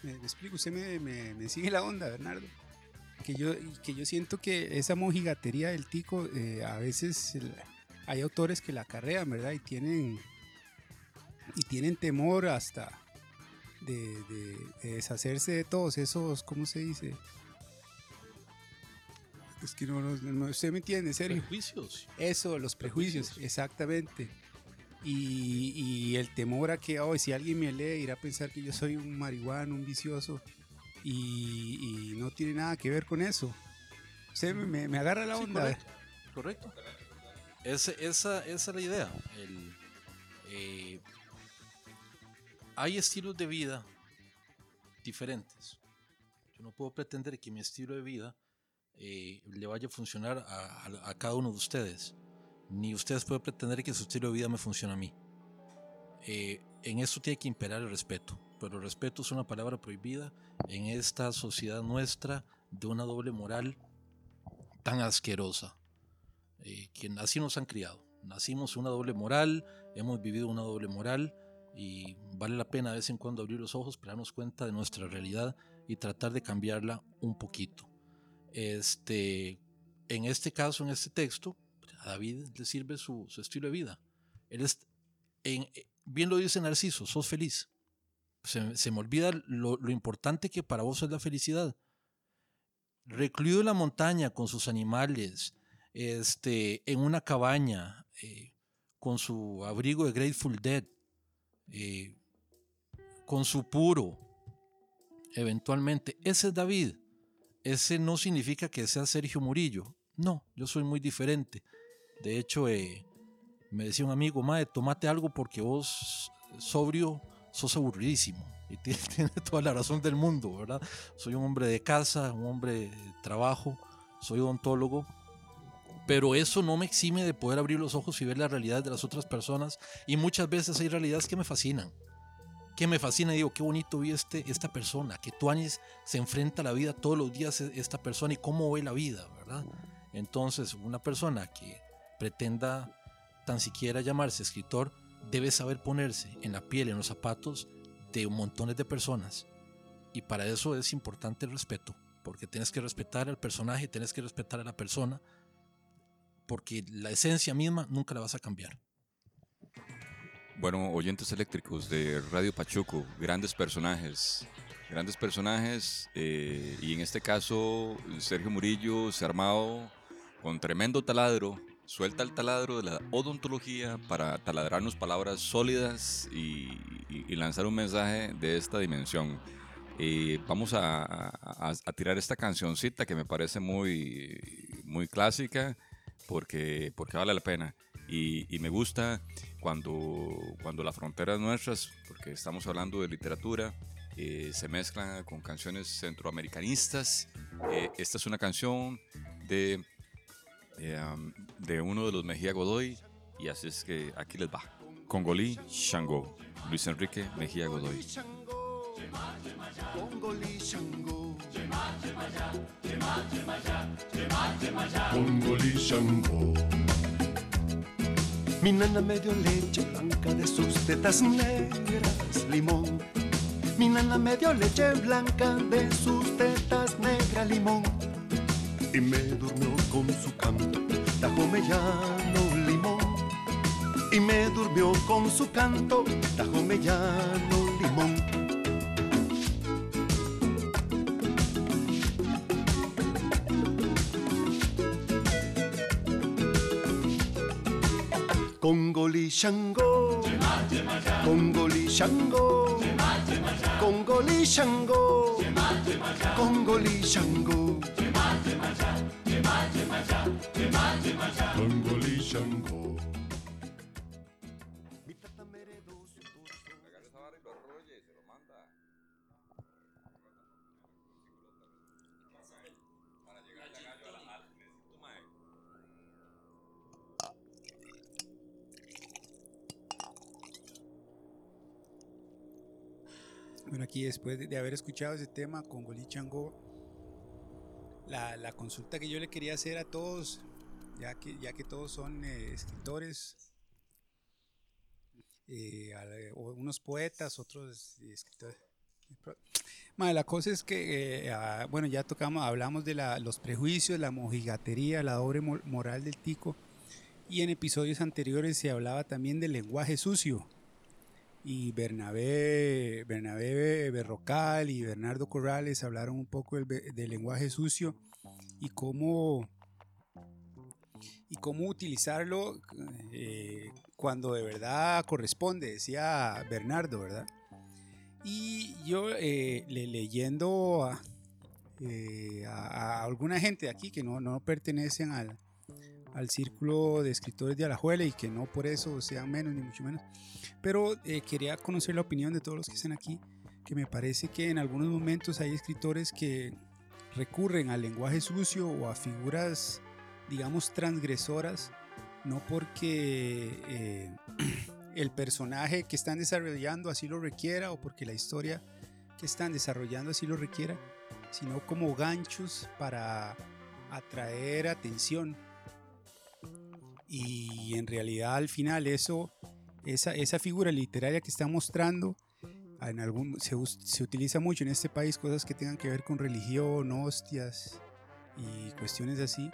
Me, me explico, usted me, me, me, sigue la onda, Bernardo. Que yo, que yo siento que esa mojigatería del tico, eh, a veces el, hay autores que la acarrean, ¿verdad? Y tienen y tienen temor hasta de, de, de, deshacerse de todos esos, ¿cómo se dice? Es que no, no, no usted me entiende, Sergio. Prejuicios. Eso, los prejuicios, prejuicios. exactamente. Y, y, el temor a que hoy si alguien me lee irá a pensar que yo soy un marihuano, un vicioso y, y no tiene nada que ver con eso. Usted me, me agarra la onda. Sí, correcto. correcto. Ese, esa, esa es la idea. Eh, hay estilos de vida diferentes. Yo no puedo pretender que mi estilo de vida eh, le vaya a funcionar a, cada uno de ustedes. Ni ustedes pueden pretender que su estilo de vida me funcione a mí. Eh, en esto tiene que imperar el respeto. Pero el respeto es una palabra prohibida en esta sociedad nuestra de una doble moral tan asquerosa. Eh, que así nos han criado. Nacimos una doble moral, hemos vivido una doble moral y vale la pena de vez en cuando abrir los ojos para darnos cuenta de nuestra realidad y tratar de cambiarla un poquito. Este, en este caso, en este texto, a David le sirve su, su estilo de vida. Él es, en, bien lo dice Narciso, sos feliz. Se, se me olvida lo, lo, importante que para vos es la felicidad. Recluido en la montaña con sus animales, este, en una cabaña, eh, con su abrigo de Grateful Dead, eh, con su puro, eventualmente. Ese es David. Ese no significa que sea Sergio Murillo. No, yo soy muy diferente. De hecho, eh, me decía un amigo, Mae, tomate algo porque vos, sobrio, sos aburridísimo. Y tiene, toda la razón del mundo, ¿verdad? Soy un hombre de casa, un hombre de trabajo, soy odontólogo. Pero eso no me exime de poder abrir los ojos y ver la realidad de las otras personas. Y muchas veces hay realidades que me fascinan. Que me fascina y digo, qué bonito vi este, esta persona. Que Tuanis se enfrenta a la vida todos los días esta persona y cómo ve la vida, ¿verdad? Entonces, una persona que pretenda tan siquiera llamarse escritor debe saber ponerse en la piel, en los zapatos de montones de personas. Y para eso es importante el respeto, porque tienes que respetar al personaje, tienes que respetar a la persona, porque la esencia misma nunca la vas a cambiar. Bueno, oyentes eléctricos de Radio Pachuco, grandes personajes, grandes personajes, eh, y en este caso Sergio Murillo se ha armado con tremendo taladro, suelta el taladro de la odontología para taladrarnos palabras sólidas y, lanzar un mensaje de esta dimensión. Eh, vamos a, a, a, tirar esta cancioncita que me parece muy, muy clásica porque, porque vale la pena. Y, y, me gusta cuando, cuando las fronteras nuestras, porque estamos hablando de literatura, eh, se mezclan con canciones centroamericanistas. Eh, esta es una canción de, eh, um, de uno de los Mejía Godoy y así es que aquí les va. Congolí Shango, Luis Enrique Mejía Godoy. Congolí Shango. Congolí Shango. Mi nana me dio leche blanca de sus tetas negras, limón. Mi nana me dio leche blanca de sus tetas negras, limón. Y me durmió con su canto, tajo mellano, limón. Y me durmió con su canto, tajo mellano, limón. Congolí Shango, Congolí Shango, Congolí Shango, Congolí Shango. Congolí Shango. Aquí después de, de haber escuchado ese tema con Goli Chango, la, la consulta que yo le quería hacer a todos, ya que, ya que todos son eh, escritores, eh, al- o unos poetas, otros eh, escritores. Ma, la cosa es que, eh, ah, bueno, ya tocamos, hablamos de la- los prejuicios, la mojigatería, la doble mo- moral del tico, y en episodios anteriores se hablaba también del lenguaje sucio y Bernabé, Bernabé Berrocal y Bernardo Corrales hablaron un poco del, lenguaje sucio y cómo, y cómo utilizarlo eh, cuando de verdad corresponde, decía Bernardo, ¿verdad? Y yo eh, le- leyendo a, eh, a- a alguna gente aquí que no, no pertenecen al, al círculo de escritores de Alajuela y que no por eso sean menos ni mucho menos, pero eh, quería conocer la opinión de todos los que están aquí, que me parece que en algunos momentos hay escritores que recurren al lenguaje sucio o a figuras, digamos, transgresoras, no porque eh, el personaje que están desarrollando así lo requiera o porque la historia que están desarrollando así lo requiera, sino como ganchos para atraer atención. Y en realidad al final eso esa, esa figura literaria que está mostrando, en algún, se, se utiliza mucho en este país cosas que tengan que ver con religión, hostias y cuestiones así,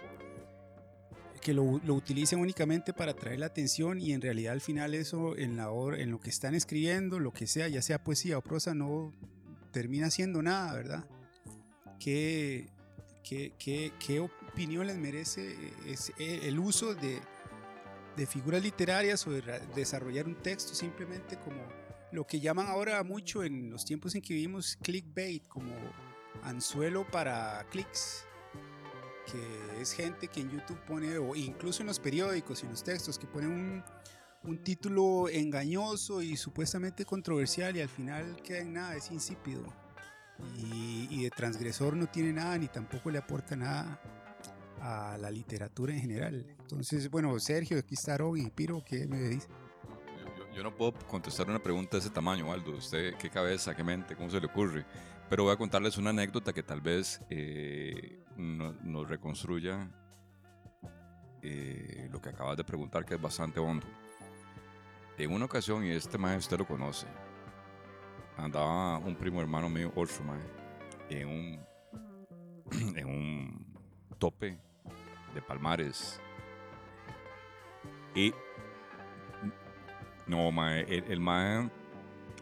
que lo, lo utilicen únicamente para atraer la atención y en realidad al final eso en, la en lo que están escribiendo, lo que sea, ya sea poesía o prosa, no termina siendo nada, ¿verdad? ¿Qué, qué, qué, qué opinión les merece es- el uso de, de figuras literarias o de desarrollar un texto simplemente como lo que llaman ahora mucho en los tiempos en que vivimos clickbait, como anzuelo para clics, que es gente que en YouTube pone, o incluso en los periódicos y en los textos, que ponen un, un título engañoso y supuestamente controversial y al final queda en nada, es insípido. Y, y de transgresor no tiene nada ni tampoco le aporta nada a la literatura en general. Entonces, bueno, Sergio, aquí está y Piro, ¿qué me dice? Yo, yo- no puedo contestar una pregunta de ese tamaño, Aldo. ¿Usted qué cabeza, qué mente, cómo se le ocurre? Pero voy a contarles una anécdota que tal vez eh, no- nos reconstruya eh, lo que acabas de preguntar, que es bastante hondo. En una ocasión, y este maestro usted lo conoce, andaba un primo hermano mío, otro en un, en un tope de palmares. Y no, mae, el, el mae,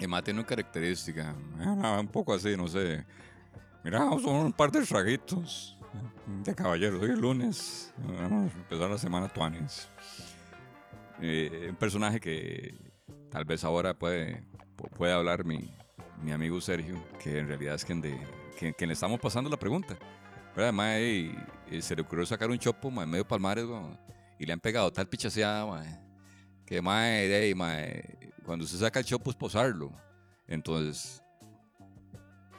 el mae tiene una característica, un poco así, no sé. Mira, son un par de traguitos de caballeros. Hoy es lunes, empezar la semana tuanes. Eh, un personaje que tal vez ahora puede, pu- puede hablar mi, mi amigo Sergio, que en realidad es quien, de, quien le estamos pasando la pregunta. Pero además eh, eh, se le ocurrió sacar un chopo mae, medio palmares y le han pegado tal pichaseada mae, que mae, de cuando se saca el chopo es posarlo. Entonces,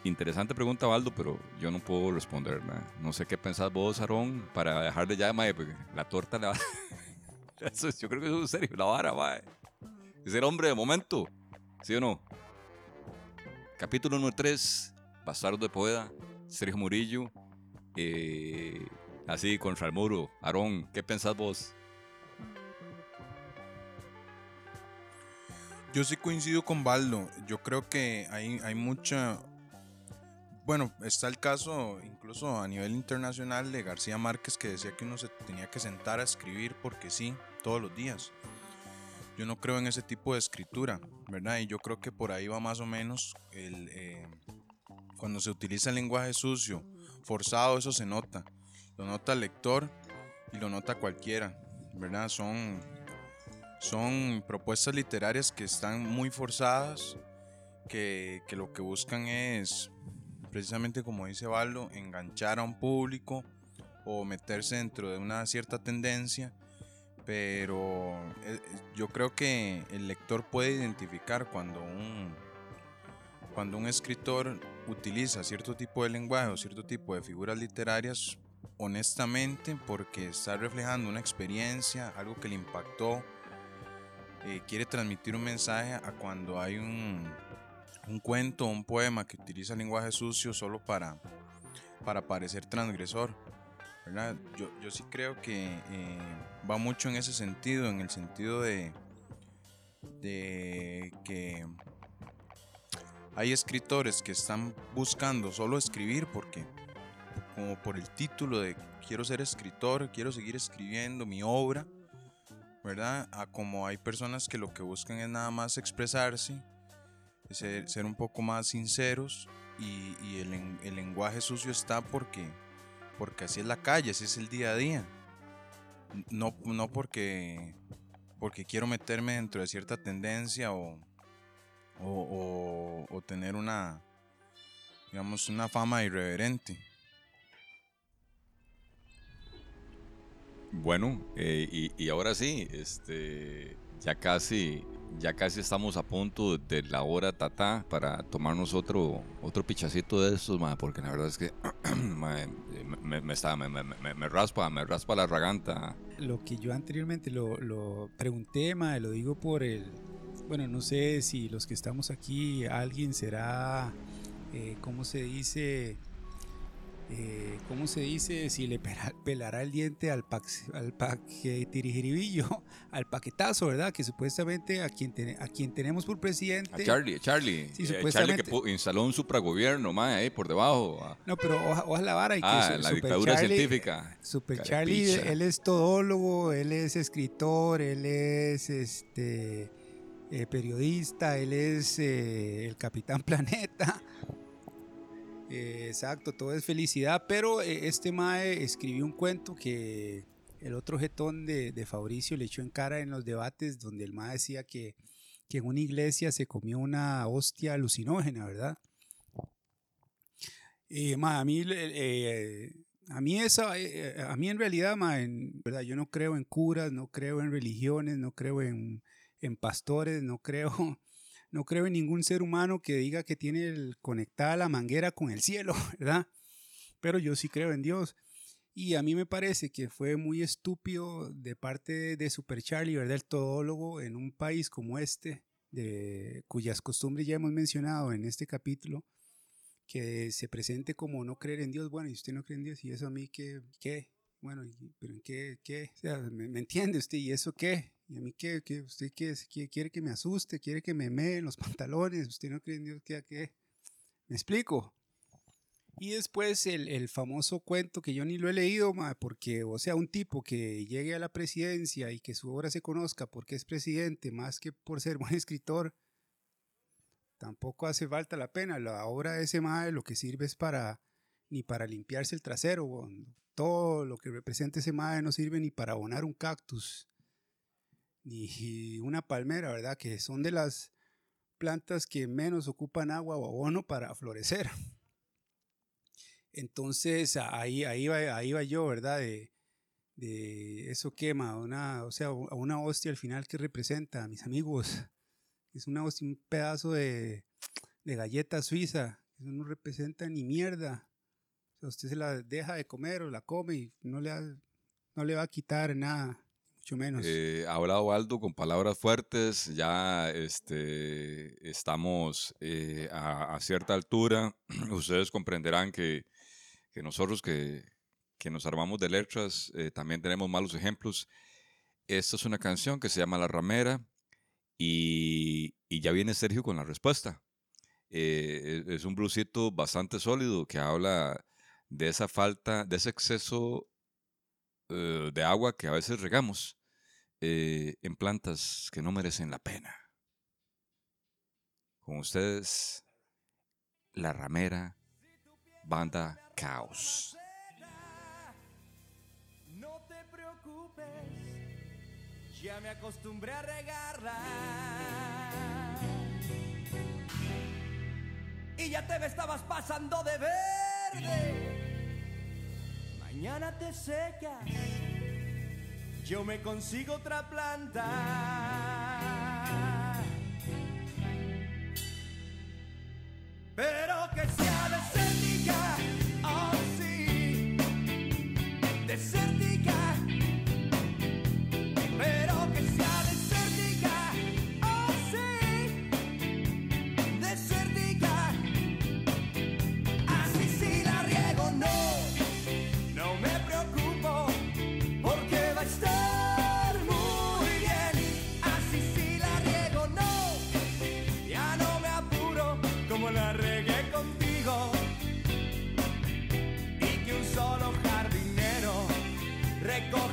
interesante pregunta, Valdo, pero yo no puedo responder. mae. No sé qué pensás vos, Aarón, para dejar de ya, mae, porque la torta es- yo creo que eso es serio, la vara, mae. Es el hombre de momento, ¿sí o no? Capítulo número 3, Bastardo de Poeda, Sergio Murillo, eh, así contra el muro. Aarón, ¿qué pensás vos? Yo sí coincido con Baldo. Yo creo que hay, hay mucha. Bueno, está el caso incluso a nivel internacional de García Márquez que decía que uno se tenía que sentar a escribir porque sí, todos los días. Yo no creo en ese tipo de escritura, ¿verdad? Y yo creo que por ahí va más o menos el, eh, cuando se utiliza el lenguaje sucio, forzado, eso se nota. Lo nota el lector y lo nota cualquiera, ¿verdad? Son, son propuestas literarias que están muy forzadas, que, que lo que buscan es, precisamente como dice Baldo, enganchar a un público o meterse dentro de una cierta tendencia, pero eh, yo creo que el lector puede identificar cuando un, cuando un escritor utiliza cierto tipo de lenguaje o cierto tipo de figuras literarias honestamente porque está reflejando una experiencia, algo que le impactó, eh, quiere transmitir un mensaje a cuando hay un, un cuento, un poema que utiliza lenguaje sucio solo para, para parecer transgresor. ¿verdad? Yo, yo sí creo que eh, va mucho en ese sentido, en el sentido de, de que hay escritores que están buscando solo escribir porque como por el título de quiero ser escritor, quiero seguir escribiendo mi obra, ¿verdad? A como hay personas que lo que buscan es nada más expresarse, ser, ser un poco más sinceros y, el, el lenguaje sucio está porque, porque así es la calle, así es el día a día. No, no porque, porque quiero meterme dentro de cierta tendencia o, o, o- o tener una, digamos, una fama irreverente. Bueno, eh, y, y ahora sí, este, ya casi, ya casi estamos a punto de la hora tatá para tomarnos otro, otro pichacito de estos, ma, porque la verdad es que ma, eh, me, me, está- me, me- raspa, me raspa la garganta. Lo que yo anteriormente lo, lo pregunté, mae, lo digo por el... Bueno, no sé si los que estamos aquí, alguien será, eh, ¿cómo se dice? Eh, ¿Cómo se dice? Si le pela- pelará el diente al, pax- al al paquetazo, ¿verdad? Que supuestamente a quien, a quien tenemos por A presidente... Charlie, Charlie, Sí, eh, Charlie que supuestamente. instaló un supragobierno, ma, ahí por debajo. ah. No, pero oja- ojalá vara y que Ah, la Super dictadura Charlie- científica. Super Charlie, él es todólogo, él es escritor, él es este eh, periodista, él es eh, el Capitán Planeta. Eh, exacto, todo es felicidad, pero este Mae escribió un cuento que el otro jetón de, de Fabricio le echó en cara en los debates donde el Mae decía que, que en una iglesia se comió una hostia alucinógena, ¿verdad? Eh, ma, a mí, a mí esa, a mí en realidad, verdad, yo no creo en curas, no creo en religiones, no creo en, en pastores, no creo, no creo en ningún ser humano que diga que tiene el- conectada la manguera con el cielo, ¿verdad? Pero yo sí creo en Dios. Y a mí me parece que fue muy estúpido de parte de Super Charlie, ¿verdad? El todólogo en un país como este, de, cuyas costumbres ya hemos mencionado en este capítulo, que se presente como no creer en Dios, bueno, y usted no cree en Dios, y eso a mí qué, qué, bueno, pero en qué, qué, o sea, ¿me, me entiende usted? ¿Y eso qué? ¿Y a mí qué? qué ¿Usted quiere que me asuste? ¿Quiere que me mee los pantalones? ¿Usted no cree en Dios? ¿Qué? qué? ¿Me explico? Y después el, el famoso cuento que yo ni lo he leído, ma, porque, o sea, un tipo que llegue a la presidencia y que su obra se conozca porque es presidente, más que por ser buen escritor, tampoco hace falta la pena. La obra de ese mae lo que sirve es para ni para limpiarse el trasero. Todo lo que representa ese mae no sirve ni para abonar un cactus, ni una palmera, ¿verdad? Que son de las plantas que menos ocupan agua o abono para florecer. Entonces ahí, ahí, va, ahí yo, ¿verdad? De, eso quema, una, o sea, una hostia al final que representa, mis amigos. Es una hostia, un pedazo de, galleta suiza. Eso no representa ni mierda. O sea, usted se la deja de comer o la come y no le, no le va a quitar nada, Mucho menos. Eh, ha hablado Aldo con palabras fuertes, ya este, estamos eh, a, a cierta altura. Ustedes comprenderán que, que nosotros que, que nos armamos de letras eh, también tenemos malos ejemplos. Esta es una canción que se llama La Ramera y, y ya viene Sergio con la respuesta. Eh, es es un bluesito bastante sólido que habla de esa falta, de ese exceso eh, de agua que a veces regamos eh, en plantas que no merecen la pena. Con ustedes, La Ramera, Banda Caos. No te preocupes, ya me acostumbré a regarla. Y ya te me estabas pasando de verde. Mañana te secas, yo me consigo otra planta. Pero que sea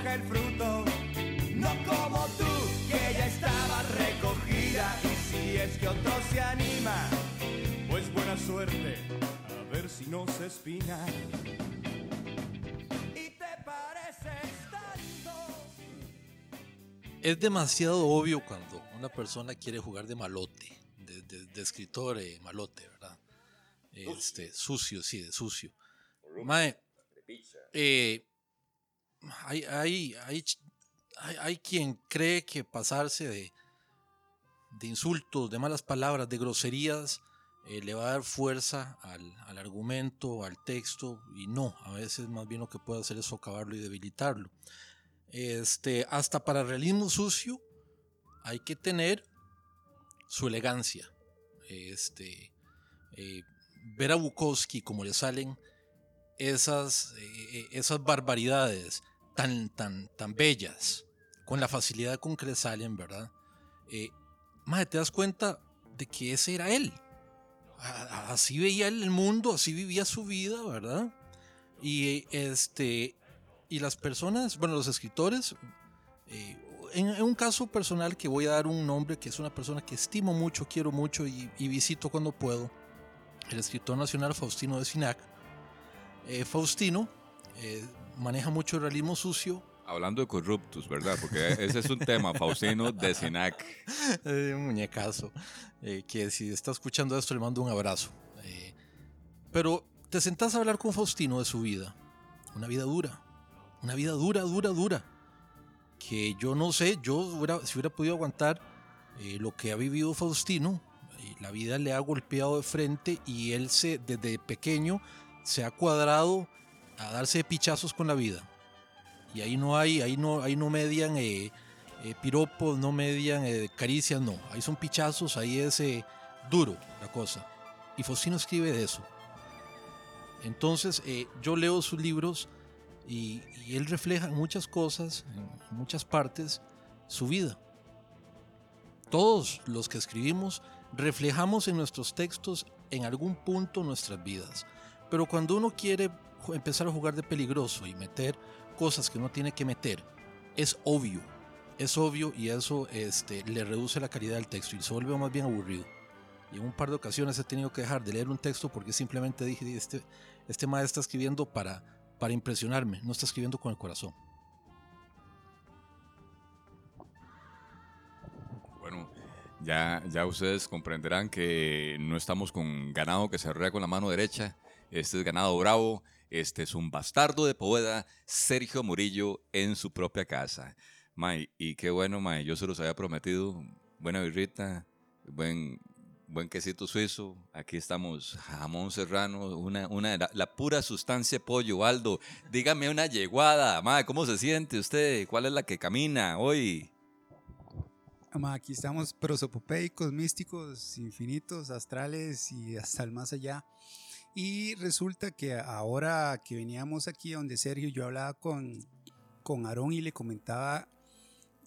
recoge el fruto, no como tú, que ya estaba recogida. Y si es que otro se anima, pues buena suerte, a ver si no se espina. Y te pareces tanto. Es demasiado obvio cuando una persona quiere jugar de malote, de, de- de escritor eh, malote, ¿verdad? Este, sucio, sí, de sucio. Mae, eh, hay, hay, hay, hay quien cree que pasarse de, de insultos, de malas palabras, de groserías, eh, le va a dar fuerza al, al argumento, al texto, y no, a veces más bien lo que puede hacer es socavarlo y debilitarlo. Este, hasta para realismo sucio hay que tener su elegancia. Este, eh, ver a Bukowski como le salen esas, eh, esas barbaridades tan, tan, tan bellas, con la facilidad con que le salen, ¿verdad? Eh, mae, te das cuenta de que ese era él. Así veía el mundo, así vivía su vida, ¿verdad? Y este y las personas, bueno, los escritores, eh, en, un caso personal que voy a dar un nombre que es una persona que estimo mucho, quiero mucho y, y visito cuando puedo, el escritor nacional Faustino de Sinac. Eh, Faustino eh, maneja mucho el realismo sucio, Hablando de corruptos, ¿verdad? Porque ese es un tema, Faustino de Sinac. Eh, un muñecazo. eh, que si está escuchando esto le mando un abrazo. Eh, pero te sentás a hablar con Faustino de su vida. Una vida dura. Una vida dura, dura, dura. Que yo no sé, yo hubiera- si hubiera podido aguantar eh, lo que ha vivido Faustino, la vida le ha golpeado de frente y él se, desde pequeño se ha cuadrado a darse pichazos con la vida. Y ahí no hay, ahí no, ahí no median eh, eh, piropos, no median eh, caricias, no. Ahí son pichazos, ahí es eh, duro la cosa. Y Faustino escribe de eso. Entonces, eh, yo leo sus libros y, y él refleja muchas cosas, en muchas partes, su vida. Todos los que escribimos reflejamos en nuestros textos en algún punto nuestras vidas. Pero cuando uno quiere empezar a jugar de peligroso y meter cosas que uno tiene que meter, es obvio. Es obvio y eso este, le reduce la calidad del texto y se vuelve más bien aburrido. Y en un par de ocasiones he tenido que dejar de leer un texto porque simplemente dije, este, este maestro está escribiendo para, para impresionarme, no está escribiendo con el corazón. Bueno, ya, ya ustedes comprenderán que no estamos con ganado que se arrea con la mano derecha. Este es ganado bravo. Este es un bastardo de Poveda, Sergio Murillo, en su propia casa. May, y qué bueno, May, yo se los había prometido. Buena birrita, buen, buen quesito suizo. Aquí estamos, jamón serrano, una, una la, pura sustancia pollo, Aldo. Dígame una yeguada, mae, ¿cómo se siente usted? ¿Cuál es la que camina hoy? Ma, aquí estamos prosopopeicos, místicos, infinitos, astrales y hasta el más allá. Y resulta que ahora que veníamos aquí donde Sergio, yo hablaba con, con Aarón y le comentaba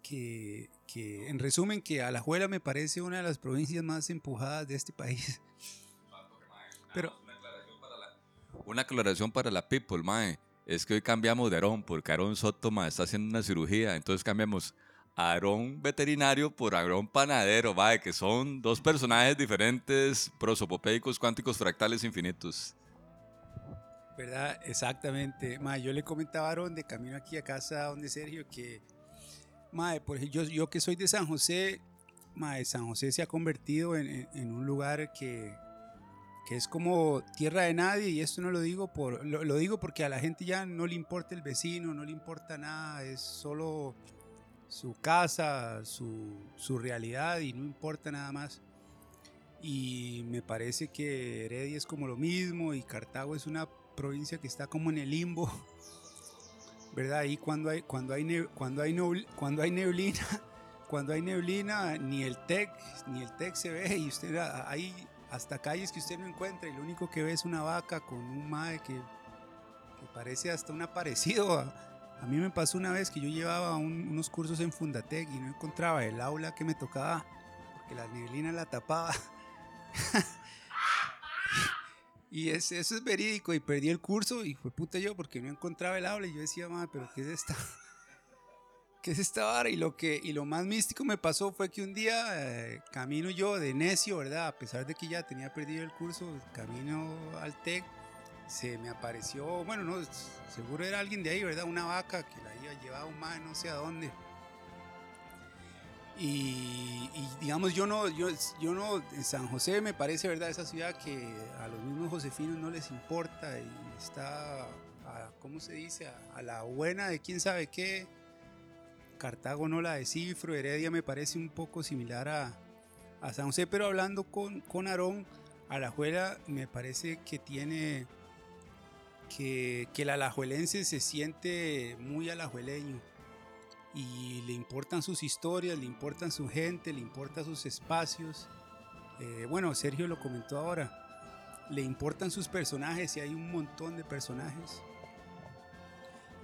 que, que, en resumen, que Alajuela me parece una de las provincias más empujadas de este país. Pero, Una aclaración para la people, mae. Es que hoy cambiamos de Aarón, porque Aarón Soto, mae, está haciendo una cirugía. Entonces cambiamos Aarón veterinario por Aarón panadero, que son dos personajes diferentes, prosopopeicos, cuánticos, fractales, infinitos. ¿verdad? Exactamente. Ma, yo le comentaba a Aarón de camino aquí a casa donde Sergio que, ma, por yo, yo que soy de San José, ma, San José se ha convertido en, en- un lugar que, que es como tierra de nadie y esto no lo digo por lo digo porque a la gente ya no le importa el vecino, no le importa nada, es solo su casa, su, su realidad y no importa nada más. Y me parece que Heredia es como lo mismo y Cartago es una provincia que está como en el limbo, ¿verdad? Y cuando hay, cuando hay, cuando hay, neblina, cuando hay neblina, ni el TEC, ni el TEC se ve y usted a- hay hasta calles que usted no encuentra y lo único que ve es una vaca con un mae que, que parece hasta un aparecido. A, a mí me pasó una vez que yo llevaba un- unos cursos en Fundatec y no encontraba el aula que me tocaba porque la neblina la tapaba. Y es- eso es verídico. Y perdí el curso y fue puta yo porque no encontraba el aula. Y yo decía, madre, pero ¿qué es esta? ¿Qué es esta vara? Y lo, que, y lo más místico me pasó fue que un día eh, camino yo de necio, ¿verdad? A pesar de que ya tenía perdido el curso, camino al TEC, se me apareció, bueno, no, seguro era alguien de ahí, ¿verdad? Una vaca que la iba llevaba un madre no sé a dónde. Y, digamos, yo no, yo, yo no, en San José me parece, ¿verdad? Esa ciudad que a los mismos josefinos no les importa y está, a, ¿cómo se dice? A, a la buena de quién sabe qué. Cartago no la descifro, Heredia me parece un poco similar a, a San José, pero hablando con, con Aarón, Alajuela me parece que tiene, que, el alajuelense se siente muy alajueleño y le importan sus historias, le importan su gente, le importan sus espacios. Eh, bueno, Sergio lo comentó ahora, le importan sus personajes y hay un montón de personajes.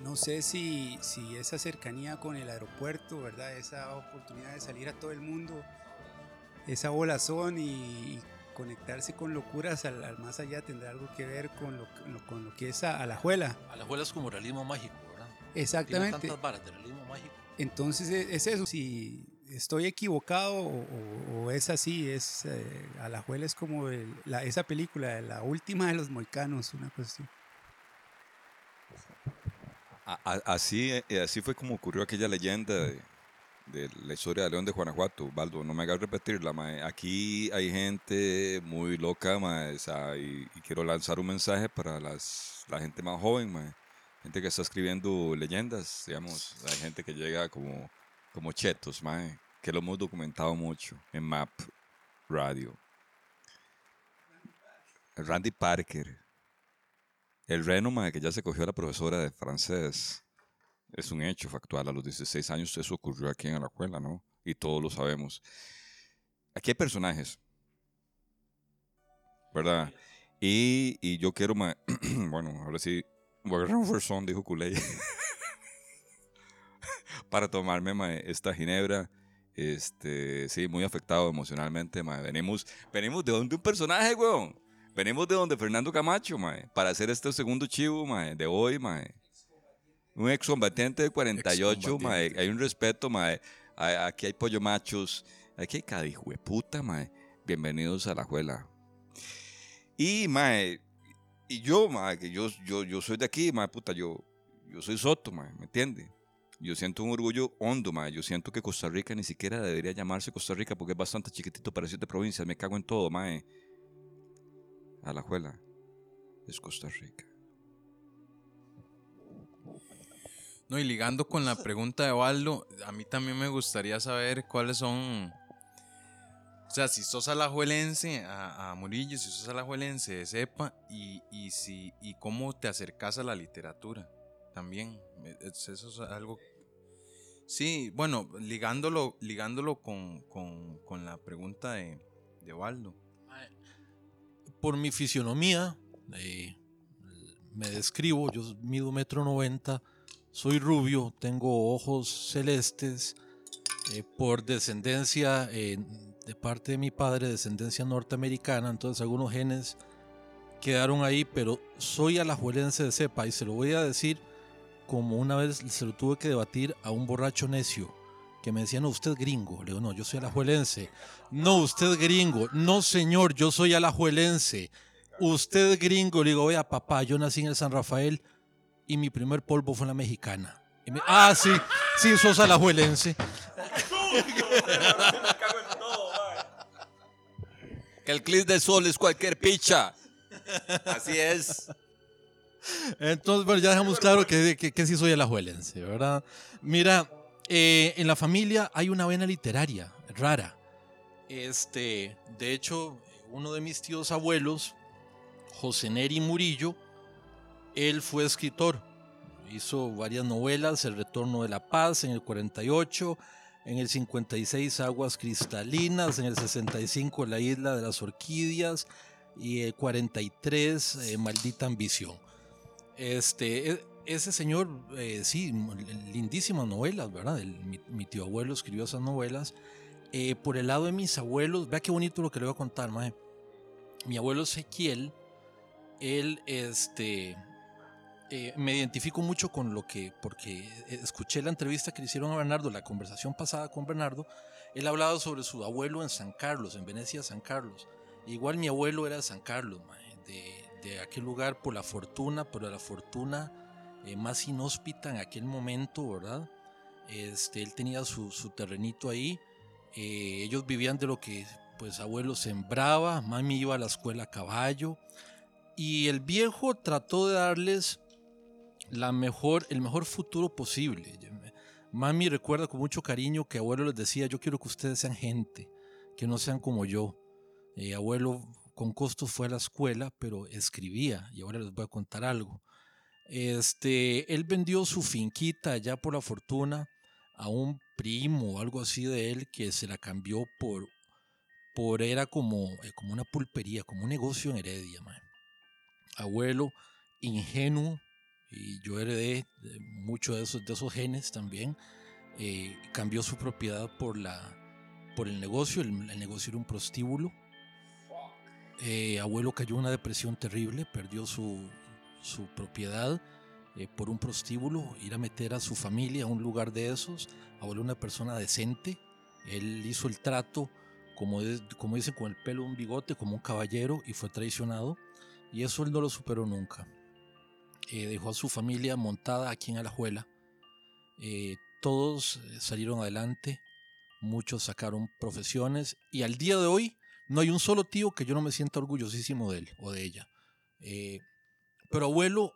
No sé si, si esa cercanía con el aeropuerto, ¿verdad? Esa oportunidad de salir a todo el mundo, esa volazón y, y conectarse con locuras al, al más allá tendrá algo que ver con lo, con lo- con lo que es a, Alajuela. Alajuela es como realismo mágico, ¿verdad? Tiene Exactamente. tantas varas de realismo mágico. Entonces e- es eso, si estoy equivocado o, o- o es así, es eh, Alajuela es como el- la- esa película, la última de los moicanos, una cuestión. A- a- Así, eh, así fue como ocurrió aquella leyenda de, de la historia de León de Guanajuato. Baldo, no me hagas repetirla, mae. Aquí hay gente muy loca, mae, y, quiero lanzar un mensaje para las, la gente más joven, mae. Gente que está escribiendo leyendas, digamos. Hay gente que llega como, como chetos, mae, que lo hemos documentado mucho en MAP Radio. Randy Parker. El reno, que ya se cogió a la profesora de francés. Es un hecho factual. A los 16 años eso ocurrió aquí en la escuela, ¿no? Y todos lo sabemos. Aquí hay personajes. ¿Verdad? Y, y yo quiero, mae, bueno, ahora sí, voy a agarrar un versón, dijo Culey. Para tomarme, mae, esta ginebra. Este, sí, muy afectado emocionalmente, mae. Venimos, venimos de donde un personaje, weón. Venimos de donde Fernando Camacho, mae, para hacer este segundo chivo, mae, de hoy, mae. Un excombatiente de 48, mae. Hay un respeto, mae. Aquí hay pollo machos. Aquí hay cada hijo de puta, mae. Bienvenidos a la juela. Y, mae, y yo, mae, que yo, yo, yo soy de aquí, mae, puta, yo, yo soy Soto, mae, ¿me entiende? Yo siento un orgullo hondo, mae. Yo siento que Costa Rica ni siquiera debería llamarse Costa Rica porque es bastante chiquitito para siete provincias. Me cago en todo, mae. A la juela. Es Costa Rica. No, y ligando con la pregunta de Waldo, a mí también me gustaría saber cuáles son O sea, si sos alajuelense a, a Murillo, si sos alajuelense de cepa, y, y, si, y cómo te acercas a la literatura también. Eh, es- Eso es algo. Sí, bueno, ligándolo, ligándolo con, con- con la pregunta de, de Waldo. por mi fisionomía, eh, me describo, yo mido metro noventa, soy rubio, tengo ojos celestes, eh, por descendencia eh, de parte de mi padre, descendencia norteamericana, entonces algunos genes quedaron ahí, pero soy alajuelense de cepa y se lo voy a decir como una vez se lo tuve que debatir a un borracho necio que me decía, no, usted gringo. Le digo, no, yo soy alajuelense. No, usted gringo. No, señor, yo soy alajuelense. Usted gringo. Le digo, vea, papá, yo nací en el San Rafael y mi primer polvo fue en la mexicana. Y me- ah, sí, sí, sos alajuelense. Que el clip de sol es cualquier picha. Así es. Entonces, bueno, ya dejamos claro que, que, que sí soy alajuelense, ¿verdad? Mira, eh, en la familia hay una vena literaria rara. Este, de hecho, uno de mis tíos abuelos, José Neri Murillo, él fue escritor. Hizo varias novelas, El Retorno de la Paz en el 48, en el 56 Aguas Cristalinas, en el 65 La Isla de las Orquídeas y el 43 eh, Maldita Ambición. Este, e- ese señor, eh, sí, lindísimas novelas, ¿verdad? Mi, tío abuelo escribió esas novelas. Eh, por el lado de mis abuelos, vea qué bonito lo que le voy a contar, mae. Mi abuelo Ezequiel, él, este, eh, me identifico mucho con lo que, porque escuché la entrevista que le hicieron a Bernardo, la conversación pasada con Bernardo, él hablaba sobre su abuelo en San Carlos, en Venecia, San Carlos. Igual mi abuelo era de San Carlos, de, de aquel lugar por la fortuna, por la fortuna eh, más inhóspita en aquel momento, ¿verdad? Este, él tenía su, su terrenito ahí. eh, ellos vivían de lo que pues abuelo sembraba, mami iba a la escuela a caballo y el viejo trató de darles la mejor, el mejor futuro posible. Mami recuerda con mucho cariño que abuelo les decía, yo quiero que ustedes sean gente, que no sean como yo. Eh, abuelo con costos fue a la escuela, pero escribía y ahora les voy a contar algo. Este, él vendió su finquita allá por la fortuna a un primo o algo así de él que se la cambió por, por era como, eh, como una pulpería, como un negocio en Heredia. Abuelo ingenuo y yo heredé de mucho de esos, de esos genes también. eh, cambió su propiedad por, la, por el negocio, el, negocio era un prostíbulo. Eh, abuelo cayó en una depresión terrible, perdió su, su propiedad eh, por un prostíbulo, ir a meter a su familia a un lugar de esos. Abuelo una persona decente, él hizo el trato, como, es- como dicen, con el pelo, un bigote, como un caballero y fue traicionado. Y eso él no lo superó nunca. Eh, dejó a su familia montada aquí en Alajuela. Eh, todos eh, salieron adelante, muchos sacaron profesiones y al día de hoy no hay un solo tío que yo no me sienta orgullosísimo de él o de ella. Eh, pero abuelo,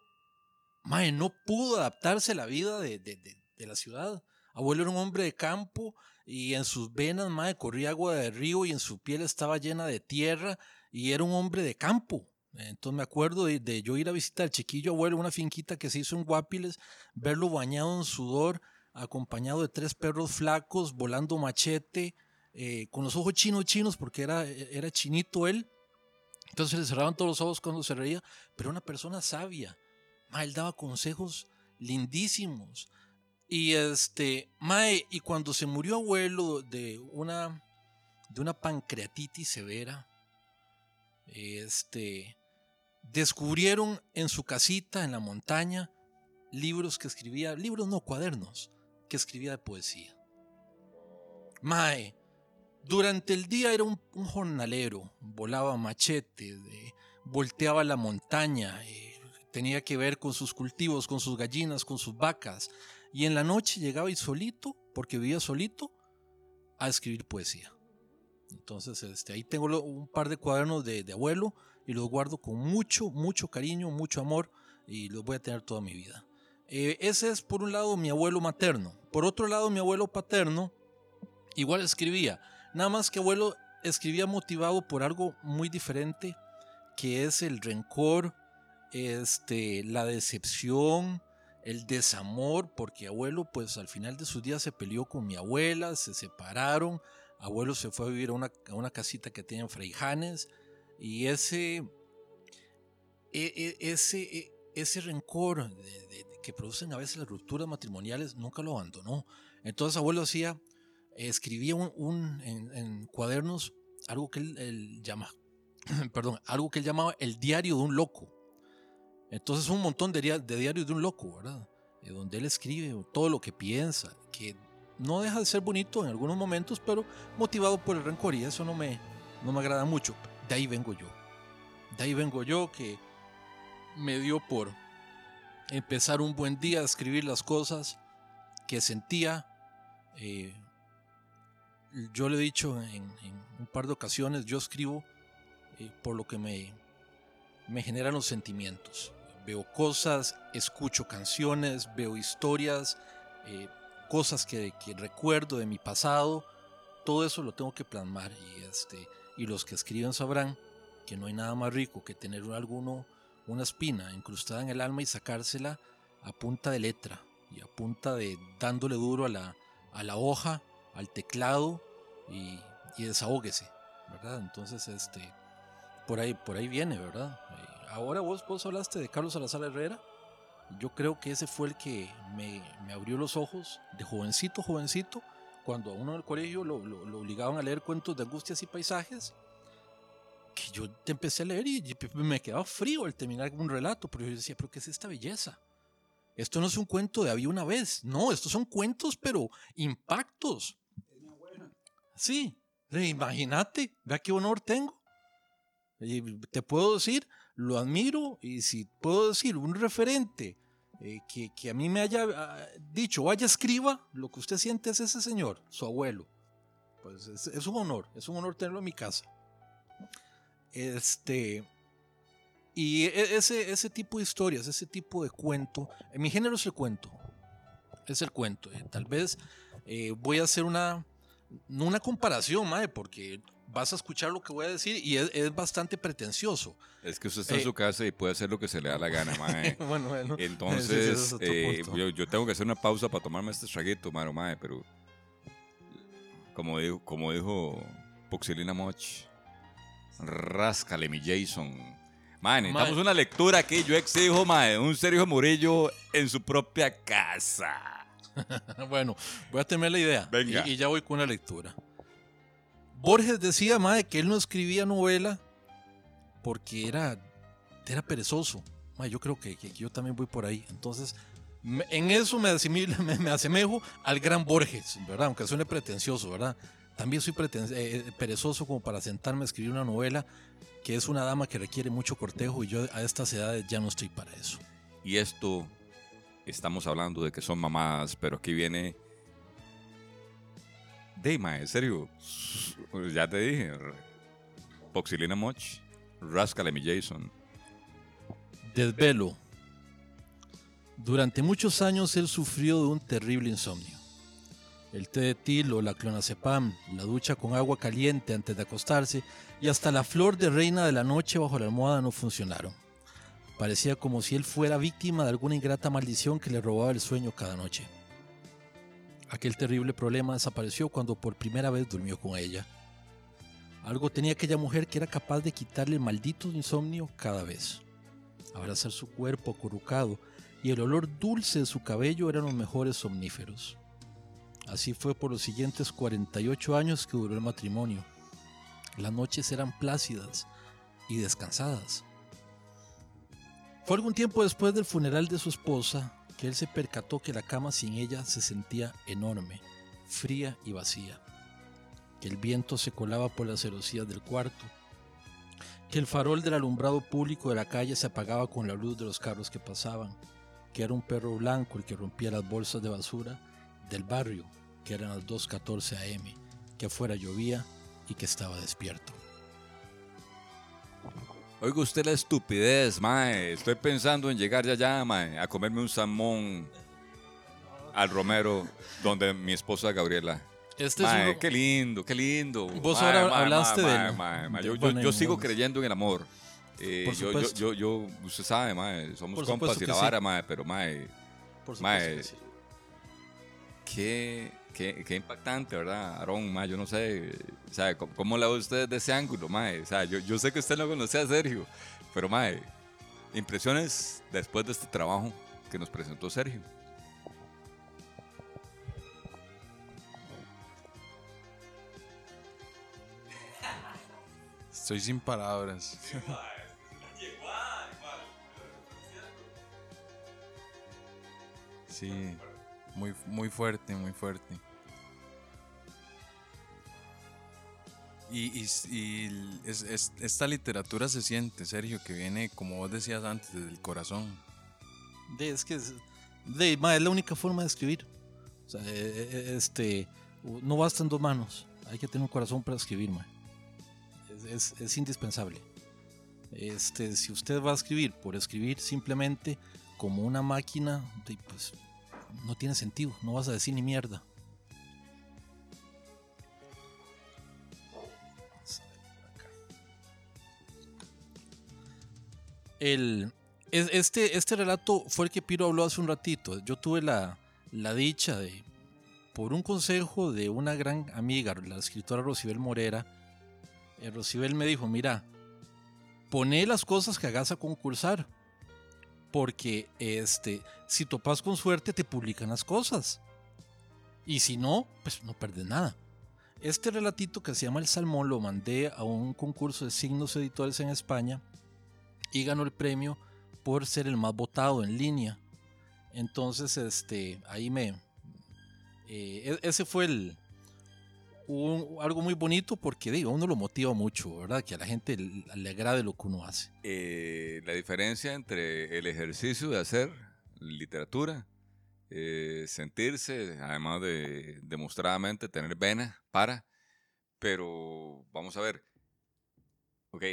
mae, no pudo adaptarse a la vida de, de- de- la ciudad. Abuelo era un hombre de campo y en sus venas, mae, corría agua de río y en su piel estaba llena de tierra y era un hombre de campo. Entonces me acuerdo de, yo ir a visitar al chiquillo abuelo, una finquita que se hizo en Guapiles, verlo bañado en sudor, acompañado de tres perros flacos, volando machete, eh, con los ojos chinos chinos, porque era, era chinito él. Entonces le cerraban todos los ojos cuando se reía, pero una persona sabia. Ma, él daba consejos lindísimos. Y este, Mae, y cuando se murió abuelo de una, de una pancreatitis severa, este, descubrieron en su casita, en la montaña, libros que escribía, libros no, cuadernos, que escribía de poesía. Mae, durante el día era un, jornalero, volaba machete, volteaba la montaña, eh, tenía que ver con sus cultivos, con sus gallinas, con sus vacas. Y en la noche llegaba y solito, porque vivía solito, a escribir poesía. Entonces, este, ahí tengo un par de cuadernos de, de abuelo y los guardo con mucho, mucho cariño, mucho amor y los voy a tener toda mi vida. Eh, ese es por un lado mi abuelo materno. Por otro lado, mi abuelo paterno igual escribía. Nada más que abuelo escribía motivado por algo muy diferente, que es el rencor, este, la decepción, el desamor, porque abuelo, pues al final de sus días se peleó con mi abuela, se separaron, abuelo se fue a vivir a una, a una casita que tiene en Freijanes, y ese, e- e- ese, e- ese rencor de- de- que producen a veces las rupturas matrimoniales nunca lo abandonó. Entonces abuelo hacía, escribía un, un- en, en cuadernos algo que él, él llama, perdón, algo que él llamaba el diario de un loco. Entonces un montón de, de diarios de un loco, ¿verdad? Eh, donde él escribe todo lo que piensa, que no deja de ser bonito en algunos momentos, pero motivado por el rencor y eso no me, no me agrada mucho. De ahí vengo yo. De ahí vengo yo que me dio por empezar un buen día a escribir las cosas que sentía. eh, yo le he dicho en, un par de ocasiones, yo escribo eh, por lo que me, me generan los sentimientos. Veo cosas, escucho canciones, veo historias, eh, cosas que, que recuerdo de mi pasado. Todo eso lo tengo que plasmar y, este, y los que escriben sabrán que no hay nada más rico que tener alguno, una espina incrustada en el alma y sacársela a punta de letra y a punta de dándole duro a la, a la hoja, al teclado y, y desahóguese, ¿verdad? Entonces, este, por ahí, por ahí viene, ¿verdad? Eh, ahora vos, vos hablaste de Carlos Salazar Herrera. Yo creo que ese fue el que me, me abrió los ojos de jovencito, jovencito, cuando a uno en el colegio lo, lo- lo obligaban a leer cuentos de angustias y paisajes, que yo empecé a leer y me quedaba frío al terminar un relato, pero yo decía, pero ¿qué es esta belleza? Esto no es un cuento de había una vez, no, estos son cuentos, pero impactos. Sí, imagínate, vea qué honor tengo. Y te puedo decir, lo admiro y si puedo decir un referente eh, que, que a mí me haya ah, dicho, vaya escriba, lo que usted siente es ese señor, su abuelo. Pues es, es un honor, es un honor tenerlo en mi casa. Este, y e- ese, ese tipo de historias, ese tipo de cuento, en mi género es el cuento, es el cuento. eh, tal vez eh, voy a hacer una, una comparación, mae, porque vas a escuchar lo que voy a decir y es, es bastante pretencioso. Es que usted está en Eh, su casa y puede hacer lo que se le da la gana, mae. bueno, bueno. Entonces, es eh, yo, yo tengo que hacer una pausa para tomarme este traguito, mano, mae, pero como dijo, como dijo Poxilina Moch, ráscale mi Jason. Mae, necesitamos Mae. una lectura aquí, yo exijo, mae, un Sergio Murillo en su propia casa. bueno, voy a tener la idea. Venga. Y, y ya voy con una lectura. Borges decía, mae, que él no escribía novela porque era, era perezoso. Mae, yo creo que, yo también voy por ahí. Entonces, en eso me, asimilo- me, me asemejo al gran Borges, ¿verdad? Aunque suene pretencioso, ¿verdad? También soy eh, eh, perezoso como para sentarme a escribir una novela que es una dama que requiere mucho cortejo y yo a estas edades ya no estoy para eso. Y esto, estamos hablando de que son mamadas, pero aquí viene... De, mae, en serio, ya te dije, Poxilina Moch, ráscale mi Jason. Desvelo. Durante muchos años él sufrió de un terrible insomnio. El té de tilo, la clonazepam, la ducha con agua caliente antes de acostarse y hasta la flor de reina de la noche bajo la almohada no funcionaron. Parecía como si él fuera víctima de alguna ingrata maldición que le robaba el sueño cada noche. Aquel terrible problema desapareció cuando por primera vez durmió con ella. Algo tenía aquella mujer que era capaz de quitarle el maldito insomnio cada vez abrazar su cuerpo acurrucado y el olor dulce de su cabello eran los mejores somníferos. Así fue por los siguientes 48 años que duró el matrimonio. Las noches eran plácidas y descansadas. Fue algún tiempo después del funeral de su esposa que él se percató que la cama sin ella se sentía enorme, fría y vacía, que el viento se colaba por las celosías del cuarto, que el farol del alumbrado público de la calle se apagaba con la luz de los carros que pasaban, que era un perro blanco el que rompía las bolsas de basura del barrio, que eran las 2.14 am, que afuera llovía y que estaba despierto. Oiga usted la estupidez, mae. Estoy pensando en llegar ya allá, mae, a comerme un salmón al Romero, donde mi esposa Gabriela. Este Mae, es uno- qué lindo, qué lindo. Vos Mae, ahora mae, hablaste de- Yo, yo- sigo en- creyendo en el amor. Eh, Por yo, yo, supuesto. yo, yo, usted sabe, mae, somos Por compas y la sí. vara, mae, pero mae, Por supuesto Mae, que sí. qué, qué, impactante, ¿verdad? Aarón, mae, yo no sé, o sea, ¿cómo, cómo la ve usted de ese ángulo, mae? O sea, yo, sé que usted no conocía a Sergio, pero mae, impresiones después de este trabajo que nos presentó Sergio. Estoy sin palabras. Sí, muy, muy fuerte, muy fuerte. Y, y, y es- es- esta literatura se siente, Sergio, que viene, como vos decías antes, desde el corazón. De, es que es, de, ma, es la única forma de escribir. O sea, eh, eh, este, u- no bastan dos manos. Hay que tener un corazón para escribir, ma. Es, es- indispensable. Este, si usted va a escribir por escribir simplemente como una máquina, pues no tiene sentido. No vas a decir ni mierda. El, es- este, este relato fue el que Piro habló hace un ratito. Yo tuve la, la dicha de, por un consejo de una gran amiga, la escritora Rosibel Morera, eh, Rosibel me dijo, mira, poné las cosas que hagas a concursar, porque este, si topas con suerte te publican las cosas. Y si no, pues no perdes nada. Este relatito que se llama El Salmón lo mandé a un concurso de signos editores en España y ganó el premio por ser el más votado en línea. Entonces, este, ahí me... eh, e- ese fue algo muy bonito porque digo, uno lo motiva mucho, ¿verdad? Que a la gente le, le agrade lo que uno hace. Eh, la diferencia entre el ejercicio de hacer literatura, eh, sentirse, además de demostradamente tener vena para, pero vamos a ver, ok,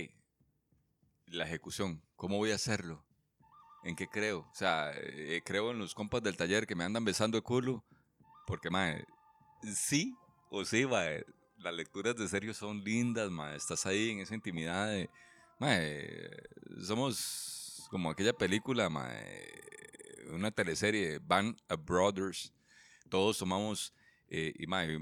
la ejecución, ¿cómo voy a hacerlo? ¿En qué creo? O sea, eh, creo en los compas del taller que me andan besando el culo, porque, mae, sí o sí, mae, las lecturas de Sergio son lindas, mae, estás ahí en esa intimidad de... Somos como aquella película, mae, una teleserie, Band of Brothers. Todos tomamos, eh, y mae,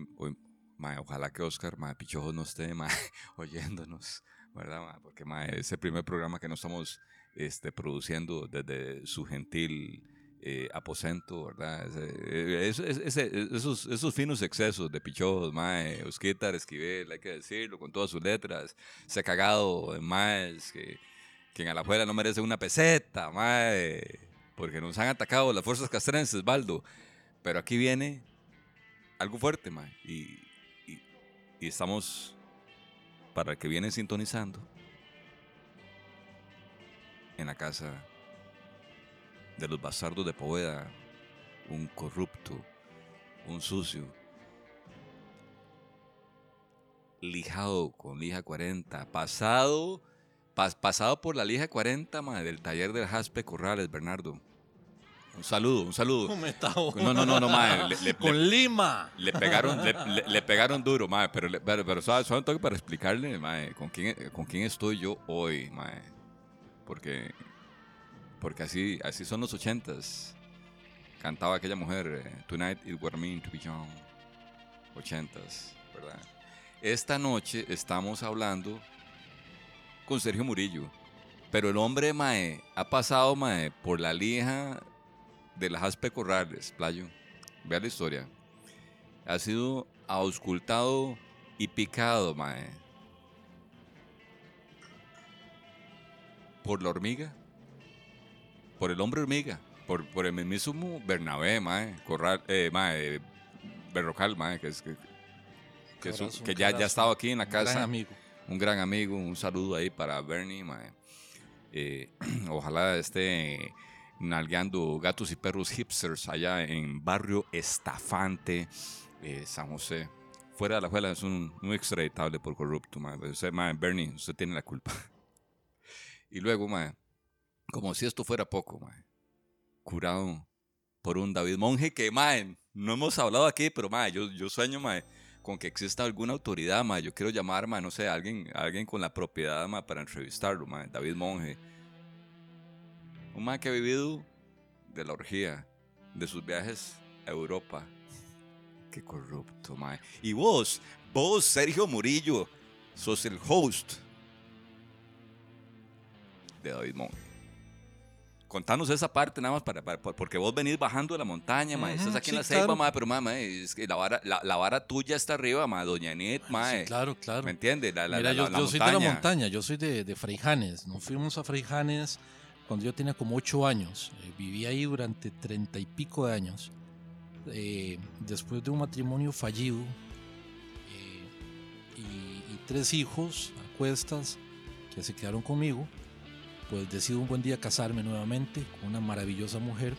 ojalá que Oscar, mae, Pichojo no esté, mae, oyéndonos, ¿verdad? mae? Porque mae, es el primer programa que no estamos este, produciendo desde su gentil eh, aposento, ¿verdad? Ese- eh, ese- ese- esos, esos finos excesos de Pichojos, mae, Osquitar, Esquivel, hay que decirlo, con todas sus letras se ha cagado en más que, que en Alajuela no merece una peseta, mae, porque nos han atacado las fuerzas castrenses, Baldo. Pero aquí viene algo fuerte, mae, y, y, y estamos, para el que viene sintonizando, en la casa de los bastardos de Poveda, un corrupto, un sucio, lijado con lija 40, pasado, pas- pasado por la lija 40 ma, del taller del Jaspe Corrales, Bernardo. Un saludo, un saludo. No, no, no, no, ma, le, le- Con le- Lima. le pegaron, le, pegaron duro, mae, pero, pero, pero solo, solo tengo para explicarle, mae, con quién, con quién estoy yo hoy, mae. Porque, porque así, así son los ochentas. Cantaba aquella mujer, eh, Tonight it were mean to be young. Ochentas, ¿verdad? Esta noche estamos hablando con Sergio Murillo. Pero el hombre, mae, ha pasado, mae, por la lija de las Aspe Corrales, playo. Vea la historia ha sido auscultado y picado, mae. Por la hormiga. Por el hombre hormiga. Por, por el mismísimo Bernabé, mae. Corral, eh, mae. Berrocal, mae. Que, es, que, que, ya, ya estado aquí en la Un gran casa. amigo. Un gran amigo. Un saludo ahí para Bernie, mae. Eh, ojalá esté nalgueando gatos y perros hipsters allá en barrio Estafante, eh, San José. Fuera de la escuela es un, un extraditable por corrupto. Pero Usted, mae, Bernie, usted tiene la culpa. y luego, mae, como si esto fuera poco, mae, curado por un David Monge que, mae, no hemos hablado aquí, pero, mae, yo, yo sueño, mae, con que exista alguna autoridad, ma. Yo quiero llamar, ma, no sé, a alguien, a alguien con la propiedad, ma, para entrevistarlo, ma. David Monge. Un ma que ha vivido de la orgía, de sus viajes a Europa. Qué corrupto, ma. Y vos, vos, Sergio Murillo, sos el host de David Monge. Contanos esa parte nada más para, para- porque vos venís bajando de la montaña, ma, estás Ujú, aquí en sí, la ceiba, claro. ma, pero ma, ma, es que la vara, la, la vara tuya está arriba, ma, doña Anet, ma, Sí, claro, claro. ¿me entiendes? La, la, Mira, la- yo, la yo soy de la montaña, yo soy de, de Freijanes. Nos fuimos a Freijanes cuando yo tenía como ocho años. Eh, viví ahí durante treinta y pico de años. Eh, después de un matrimonio fallido eh, y, y tres hijos a cuestas que se quedaron conmigo, pues decido un buen día casarme nuevamente con una maravillosa mujer.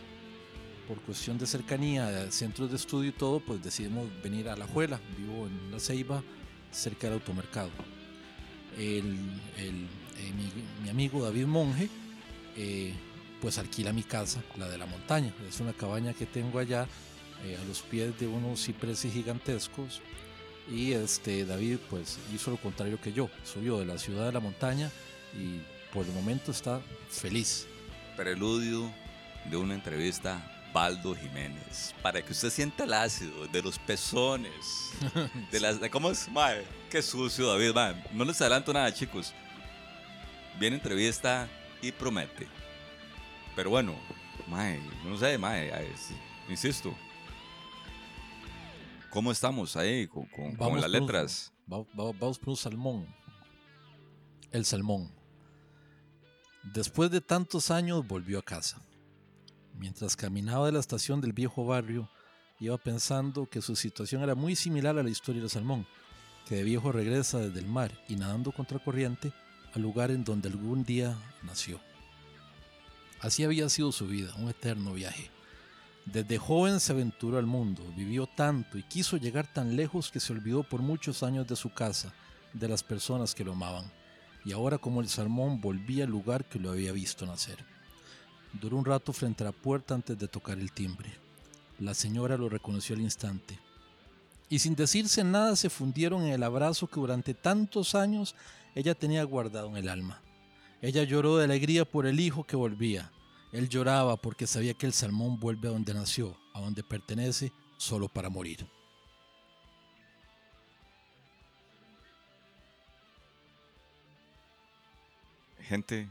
Por cuestión de cercanía, centros de estudio y todo, pues decidimos venir a La Juela. Vivo en La Ceiba, cerca del automercado. El, el- eh, mi, mi amigo David Monge, eh, pues alquila mi casa, la de la montaña. Es una cabaña que tengo allá eh, a los pies de unos cipreses gigantescos. Y este David pues hizo lo contrario que yo. Subió de la ciudad de la montaña y por el momento está feliz. Preludio de una entrevista Baldo Jiménez, para que usted sienta el ácido de los pezones, de las, de ¿cómo es? Mae, qué sucio David, mae. no les adelanto nada chicos, viene entrevista y promete, pero bueno, mae, no sé, mae, sí, insisto, ¿cómo estamos ahí con, con- con las un- letras? Va- va- vamos por un salmón. El salmón. Después de tantos años volvió a casa. Mientras caminaba de la estación del viejo barrio, iba pensando que su situación era muy similar a la historia del salmón, que de viejo regresa desde el mar y nadando contracorriente al lugar en donde algún día nació. Así había sido su vida, un eterno viaje. Desde joven se aventuró al mundo, vivió tanto y quiso llegar tan lejos que se olvidó por muchos años de su casa, de las personas que lo amaban. Y ahora como el salmón volvía al lugar que lo había visto nacer. Duró un rato frente a la puerta antes de tocar el timbre. La señora lo reconoció al instante. Y sin decirse nada se fundieron en el abrazo que durante tantos años ella tenía guardado en el alma. Ella lloró de alegría por el hijo que volvía. Él lloraba porque sabía que el salmón vuelve a donde nació, a donde pertenece, solo para morir. Gente,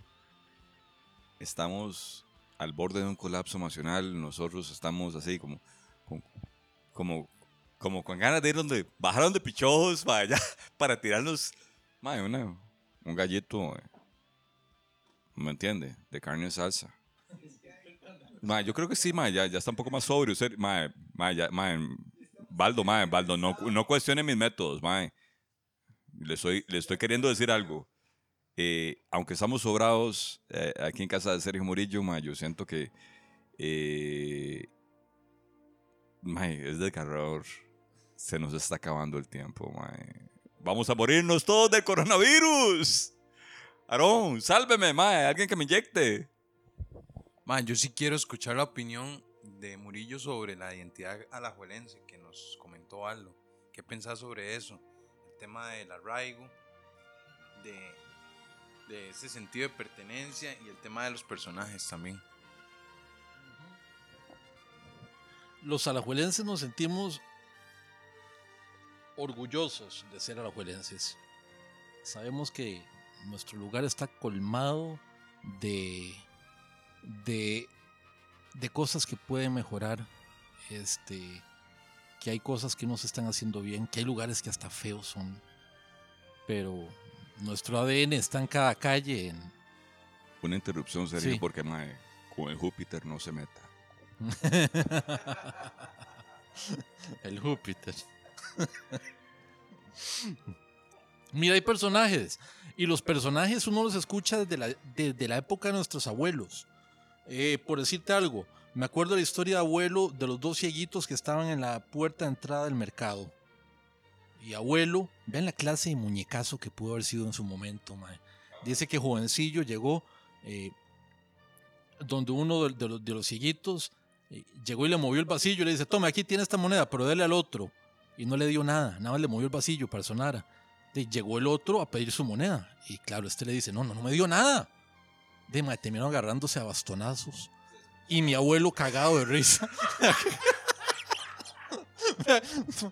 estamos al borde de un colapso emocional. Nosotros estamos así como, como, como, con ganas de ir donde bajaron de pichojos para allá, para tirarnos mae, una- un gallito, eh, ¿me entiende? De carne en salsa. Mae, yo creo que sí, mae, ya, ya está un poco más sobrio. Usted, mae, mae, ya, mae, Baldo, mae, Baldo, no, no cuestione mis métodos, mae. Le estoy, le estoy queriendo decir algo. Eh, aunque estamos sobrados eh, aquí en casa de Sergio Murillo, ma, yo siento que eh, mae, es desgarrador. Se nos está acabando el tiempo. mae. Vamos a morirnos todos del coronavirus. Aarón, sálveme, mae, alguien que me inyecte. Man, yo sí quiero escuchar la opinión de Murillo sobre la identidad alajuelense que nos comentó Aldo. ¿Qué pensás sobre eso? El tema del arraigo, de, de ese sentido de pertenencia y el tema de los personajes también. Los alajuelenses nos sentimos orgullosos de ser alajuelenses. Sabemos que nuestro lugar está colmado de, de, de cosas que pueden mejorar, este, que hay cosas que no se están haciendo bien, que hay lugares que hasta feos son, pero nuestro ADN está en cada calle, en, Una interrupción, Sí. porque mae, con el Júpiter no se meta. El Júpiter. Mira, hay personajes. Y los personajes uno los escucha desde la, desde la época de nuestros abuelos. Eh, por decirte algo, me acuerdo de la historia de abuelo de los dos cieguitos que estaban en la puerta de entrada del mercado. Y abuelo, vean la clase de muñecazo que pudo haber sido en su momento. Dice que jovencillo llegó eh, donde uno de, los, de cieguitos eh, llegó y le movió el vasillo y le dice, tome, aquí tiene esta moneda, pero dele al otro. Y no le dio nada, nada más le movió el vasillo para sonar. Llegó el otro a pedir su moneda y claro, este le dice, no, no, no me dio nada. De, mae, terminaron agarrándose a bastonazos. Y mi abuelo cagado de risa.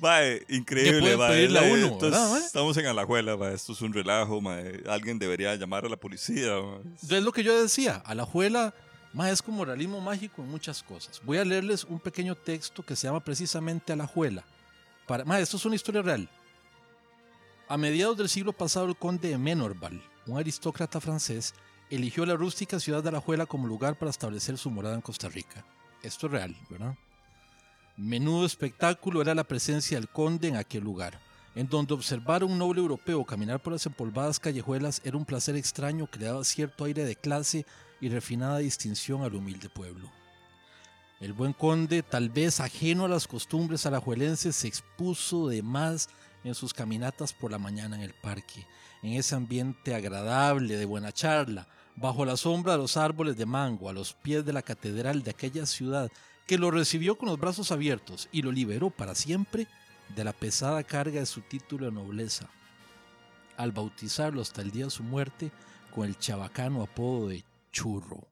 Mae, increíble, mae. uno, entonces. Estamos en Alajuela, mae. Esto es un relajo, mae. Alguien debería llamar a la policía. Es lo que yo decía, a juela es como realismo mágico en muchas cosas. Voy a leerles un pequeño texto que se llama precisamente A la juela. Para, ma, esto es una historia real. A mediados del siglo pasado, el conde de Menorval, un aristócrata francés, eligió la rústica ciudad de Alajuela como lugar para establecer su morada en Costa Rica. Esto es real, ¿verdad? Menudo espectáculo era la presencia del conde en aquel lugar, en donde observar a un noble europeo caminar por las empolvadas callejuelas era un placer extraño que daba cierto aire de clase y refinada distinción al humilde pueblo. El buen conde, tal vez ajeno a las costumbres alajuelenses, se expuso de más en sus caminatas por la mañana en el parque, en ese ambiente agradable de buena charla, bajo la sombra de los árboles de mango, a los pies de la catedral de aquella ciudad que lo recibió con los brazos abiertos y lo liberó para siempre de la pesada carga de su título de nobleza, al bautizarlo hasta el día de su muerte con el chabacano apodo de churro.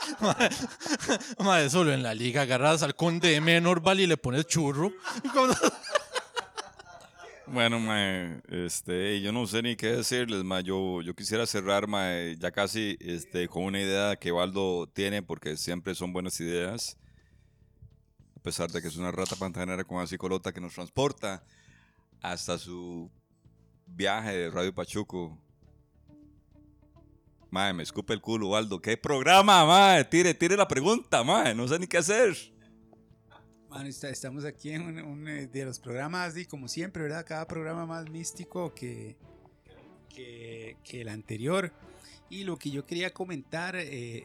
Madre, solo en la liga agarras al conde de Menorval y le pones churro. Bueno, este, yo no sé ni qué decirles. Yo, yo quisiera cerrar, ya casi este, con una idea que Waldo tiene, porque siempre son buenas ideas. A pesar de que es una rata pantanera con así colota que nos transporta hasta su viaje de Radio Pachuco. Mae, me escupe el culo, Waldo. ¿Qué programa, mae? Tire, tire la pregunta, mae. No sé ni qué hacer. Mano, estamos aquí en un, un, eh, de los programas, y como siempre, ¿verdad? Cada programa más místico que, que, que el anterior. Y lo que yo quería comentar, eh,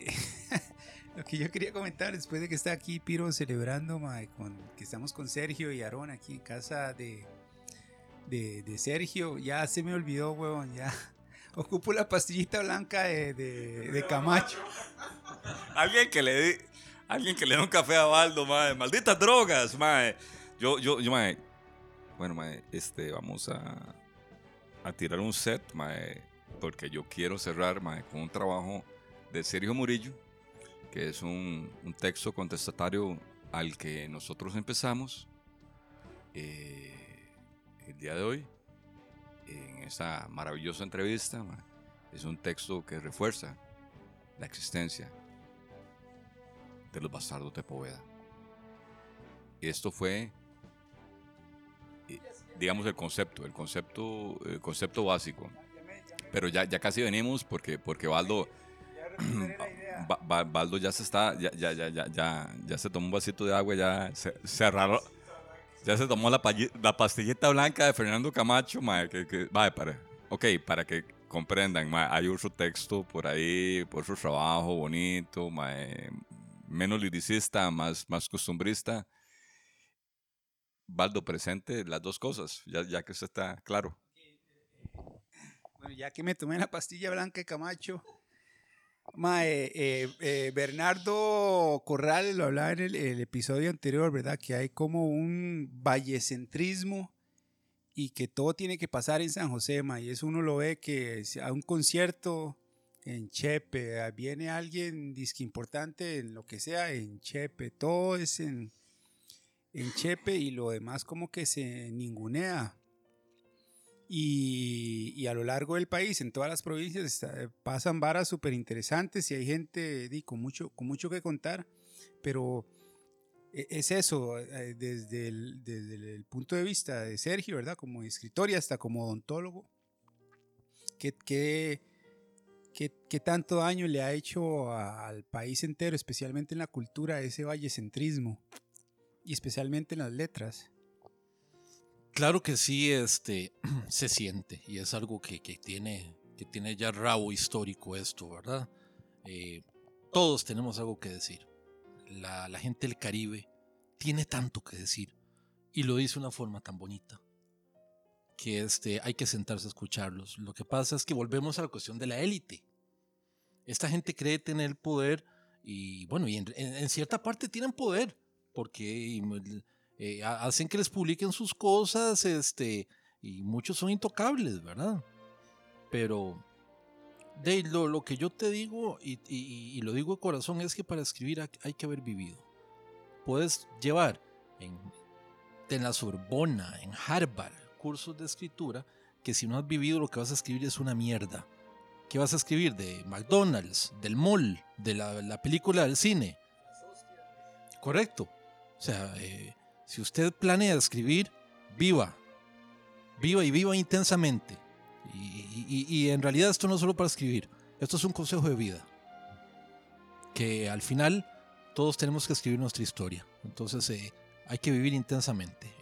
lo que yo quería comentar después de que está aquí Piro celebrando, mae, con, que estamos con Sergio y Aarón aquí en casa de, de, de Sergio, ya se me olvidó, huevón, ya. Ocupo la pastillita blanca de, de, Camacho. Alguien que le di- alguien que le dé un café a Baldo, mae. Malditas drogas, mae. Yo, yo, yo, mae. Bueno, mae, este, vamos a, a tirar un set, mae. Porque yo quiero cerrar, mae, con un trabajo de Sergio Murillo, que es un, un texto contestatario al que nosotros empezamos eh, el día de hoy, en esa maravillosa entrevista. Es un texto que refuerza la existencia de los bastardos de Poveda. Esto fue, eh, digamos, el concepto, el concepto, el concepto básico. Pero ya, ya casi venimos porque, porque Baldo, Ba- Ba- Baldo ya se está, ya, ya, ya, ya, ya, ya se tomó un vasito de agua, ya se, se ya se tomó la, pastillita blanca de Fernando Camacho, mae, que, que- para, ok, para que comprendan, mae, hay otro texto por ahí, por otro trabajo bonito, mae, menos liricista, más, más costumbrista. Baldo presente, las dos cosas, ya, ya que usted está claro. Bueno, ya que me tomé la pastilla blanca de Camacho, mae, eh, eh, Bernardo Corrales lo hablaba en el, episodio anterior, ¿verdad? Que hay como un vallecentrismo y que todo tiene que pasar en San José, y eso uno lo ve que a un concierto en Chepe, viene alguien disque importante en lo que sea, en Chepe, todo es en, en Chepe y lo demás como que se ningunea. Y, a lo largo del país, en todas las provincias, pasan varas súper interesantes y hay gente con, mucho, con mucho que contar, pero e- es eso, eh, desde el, punto de vista de Sergio, ¿verdad? Como escritor y hasta como odontólogo, ¿qué, qué, tanto daño le ha hecho al país entero, especialmente en la cultura, ese vallecentrismo y especialmente en las letras? Claro que sí, este, se siente y es algo que, que tiene, que tiene ya rabo histórico esto, ¿verdad? Eh, todos tenemos algo que decir. La, gente del Caribe tiene tanto que decir y lo dice de una forma tan bonita que este, hay que sentarse a escucharlos. Lo que pasa es que volvemos a la cuestión de la élite. Esta gente cree tener poder y bueno, y en, en- en cierta parte tienen poder, porque eh, ha- hacen que les publiquen sus cosas, este, y muchos son intocables, ¿verdad? Pero de lo, lo que yo te digo, y, y- lo digo de corazón, es que para escribir hay que haber vivido. Puedes llevar en, en la Sorbona, en Harvard, cursos de escritura, que si no has vivido lo que vas a escribir es una mierda. ¿Qué vas a escribir? De McDonald's, del mall, de la, la película del cine. Correcto. O sea, eh, si usted planea escribir, viva. Viva y viva intensamente. Y, en realidad esto no es solo para escribir, esto es un consejo de vida. Que al final todos tenemos que escribir nuestra historia. Entonces eh, hay que vivir intensamente.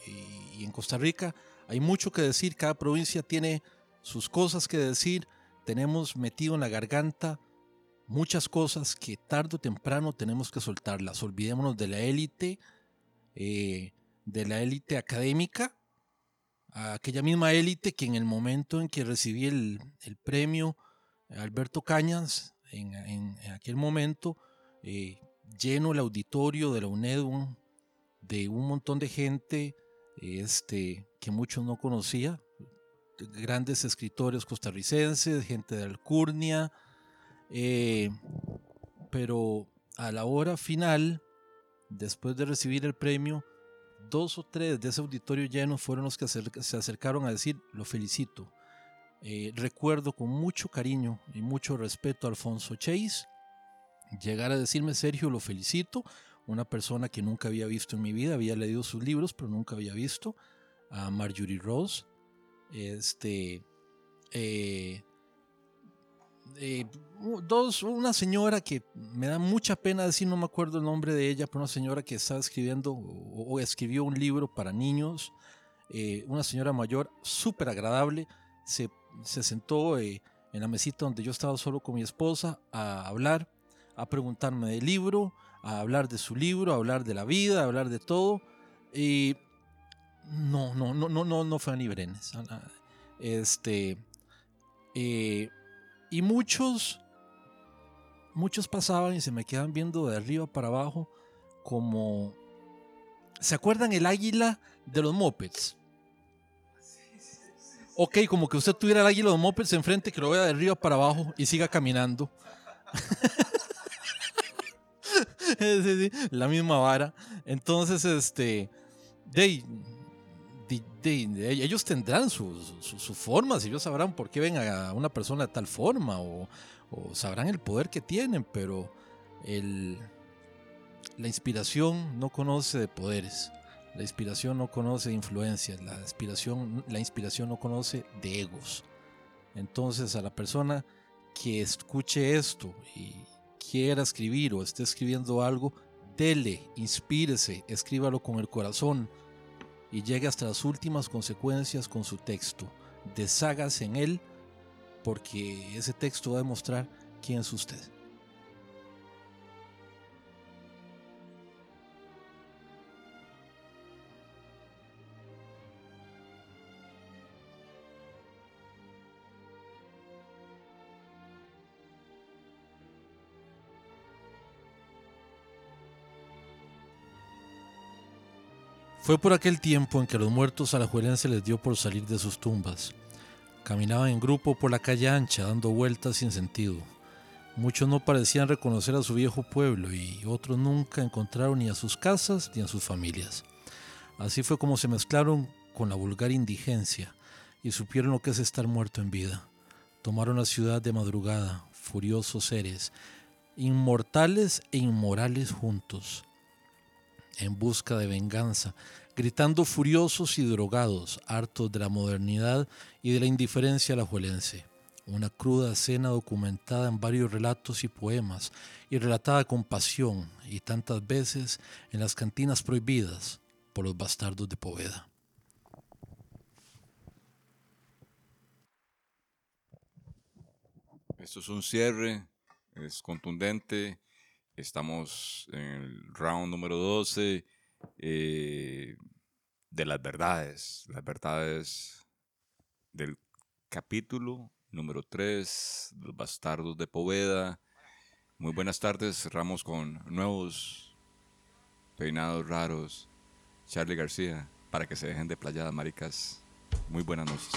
Y en Costa Rica hay mucho que decir, cada provincia tiene sus cosas que decir, tenemos metido en la garganta muchas cosas que tarde o temprano tenemos que soltarlas. Olvidémonos de la élite, eh, de la élite académica, aquella misma élite que en el momento en que recibí el, premio Alberto Cañas, en, aquel momento, eh, lleno el auditorio de la UNED de un montón de gente este, que muchos no conocía, grandes escritores costarricenses, gente de Alcurnia, eh, pero a la hora final, después de recibir el premio, dos o tres de ese auditorio lleno fueron los que se acercaron a decir, lo felicito. Eh, recuerdo con mucho cariño y mucho respeto a Alfonso Chase llegar a decirme, Sergio, lo felicito, una persona que nunca había visto en mi vida, había leído sus libros, pero nunca había visto, a Marjorie Rose, este, eh, eh, dos, una señora que me da mucha pena decir, no me acuerdo el nombre de ella, pero una señora que estaba escribiendo o, escribió un libro para niños, eh, una señora mayor, súper agradable, se, se sentó eh, en la mesita donde yo estaba solo con mi esposa a hablar, a preguntarme del libro, a hablar de su libro, a hablar de la vida, a hablar de todo. Y no, no, no, no, no, no fue a Brenes. Este, eh, y muchos, muchos pasaban y se me quedan viendo de arriba para abajo como... ¿Se acuerdan el águila de los mopeds? Ok, como que usted tuviera el águila de los mopeds enfrente que lo vea de arriba para abajo y siga caminando. La misma vara. Entonces, este, de, ellos tendrán sus sus- sus formas, ellos sabrán por qué ven a una persona de tal forma o, sabrán el poder que tienen, pero la inspiración no conoce de poderes. La inspiración no conoce de influencias, la inspiración, la inspiración no conoce de egos. Entonces a la persona que escuche esto y quiera escribir o esté escribiendo algo, dele, inspírese, escríbalo con el corazón y llegue hasta las últimas consecuencias con su texto. Deshágase en él porque ese texto va a demostrar quién es usted. Fue por aquel tiempo en que los muertos alajuelenses les dio por salir de sus tumbas. Caminaban en grupo por la calle ancha, dando vueltas sin sentido. Muchos no parecían reconocer a su viejo pueblo y otros nunca encontraron ni a sus casas ni a sus familias. Así fue como se mezclaron con la vulgar indigencia y supieron lo que es estar muerto en vida. Tomaron la ciudad de madrugada, furiosos seres, inmortales e inmorales juntos en busca de venganza, gritando furiosos y drogados, hartos de la modernidad y de la indiferencia alajuelense. Una cruda escena documentada en varios relatos y poemas, y relatada con pasión, y tantas veces en las cantinas prohibidas por los bastardos de Poveda. Esto es un cierre, es contundente. Estamos en el round número 12 eh, de las verdades. Las verdades del capítulo número 3, Los Bastardos de Poveda. Muy buenas tardes. Cerramos con nuevos Peinados Raros, Charlie García, para que se dejen de playadas, maricas. Muy buenas noches.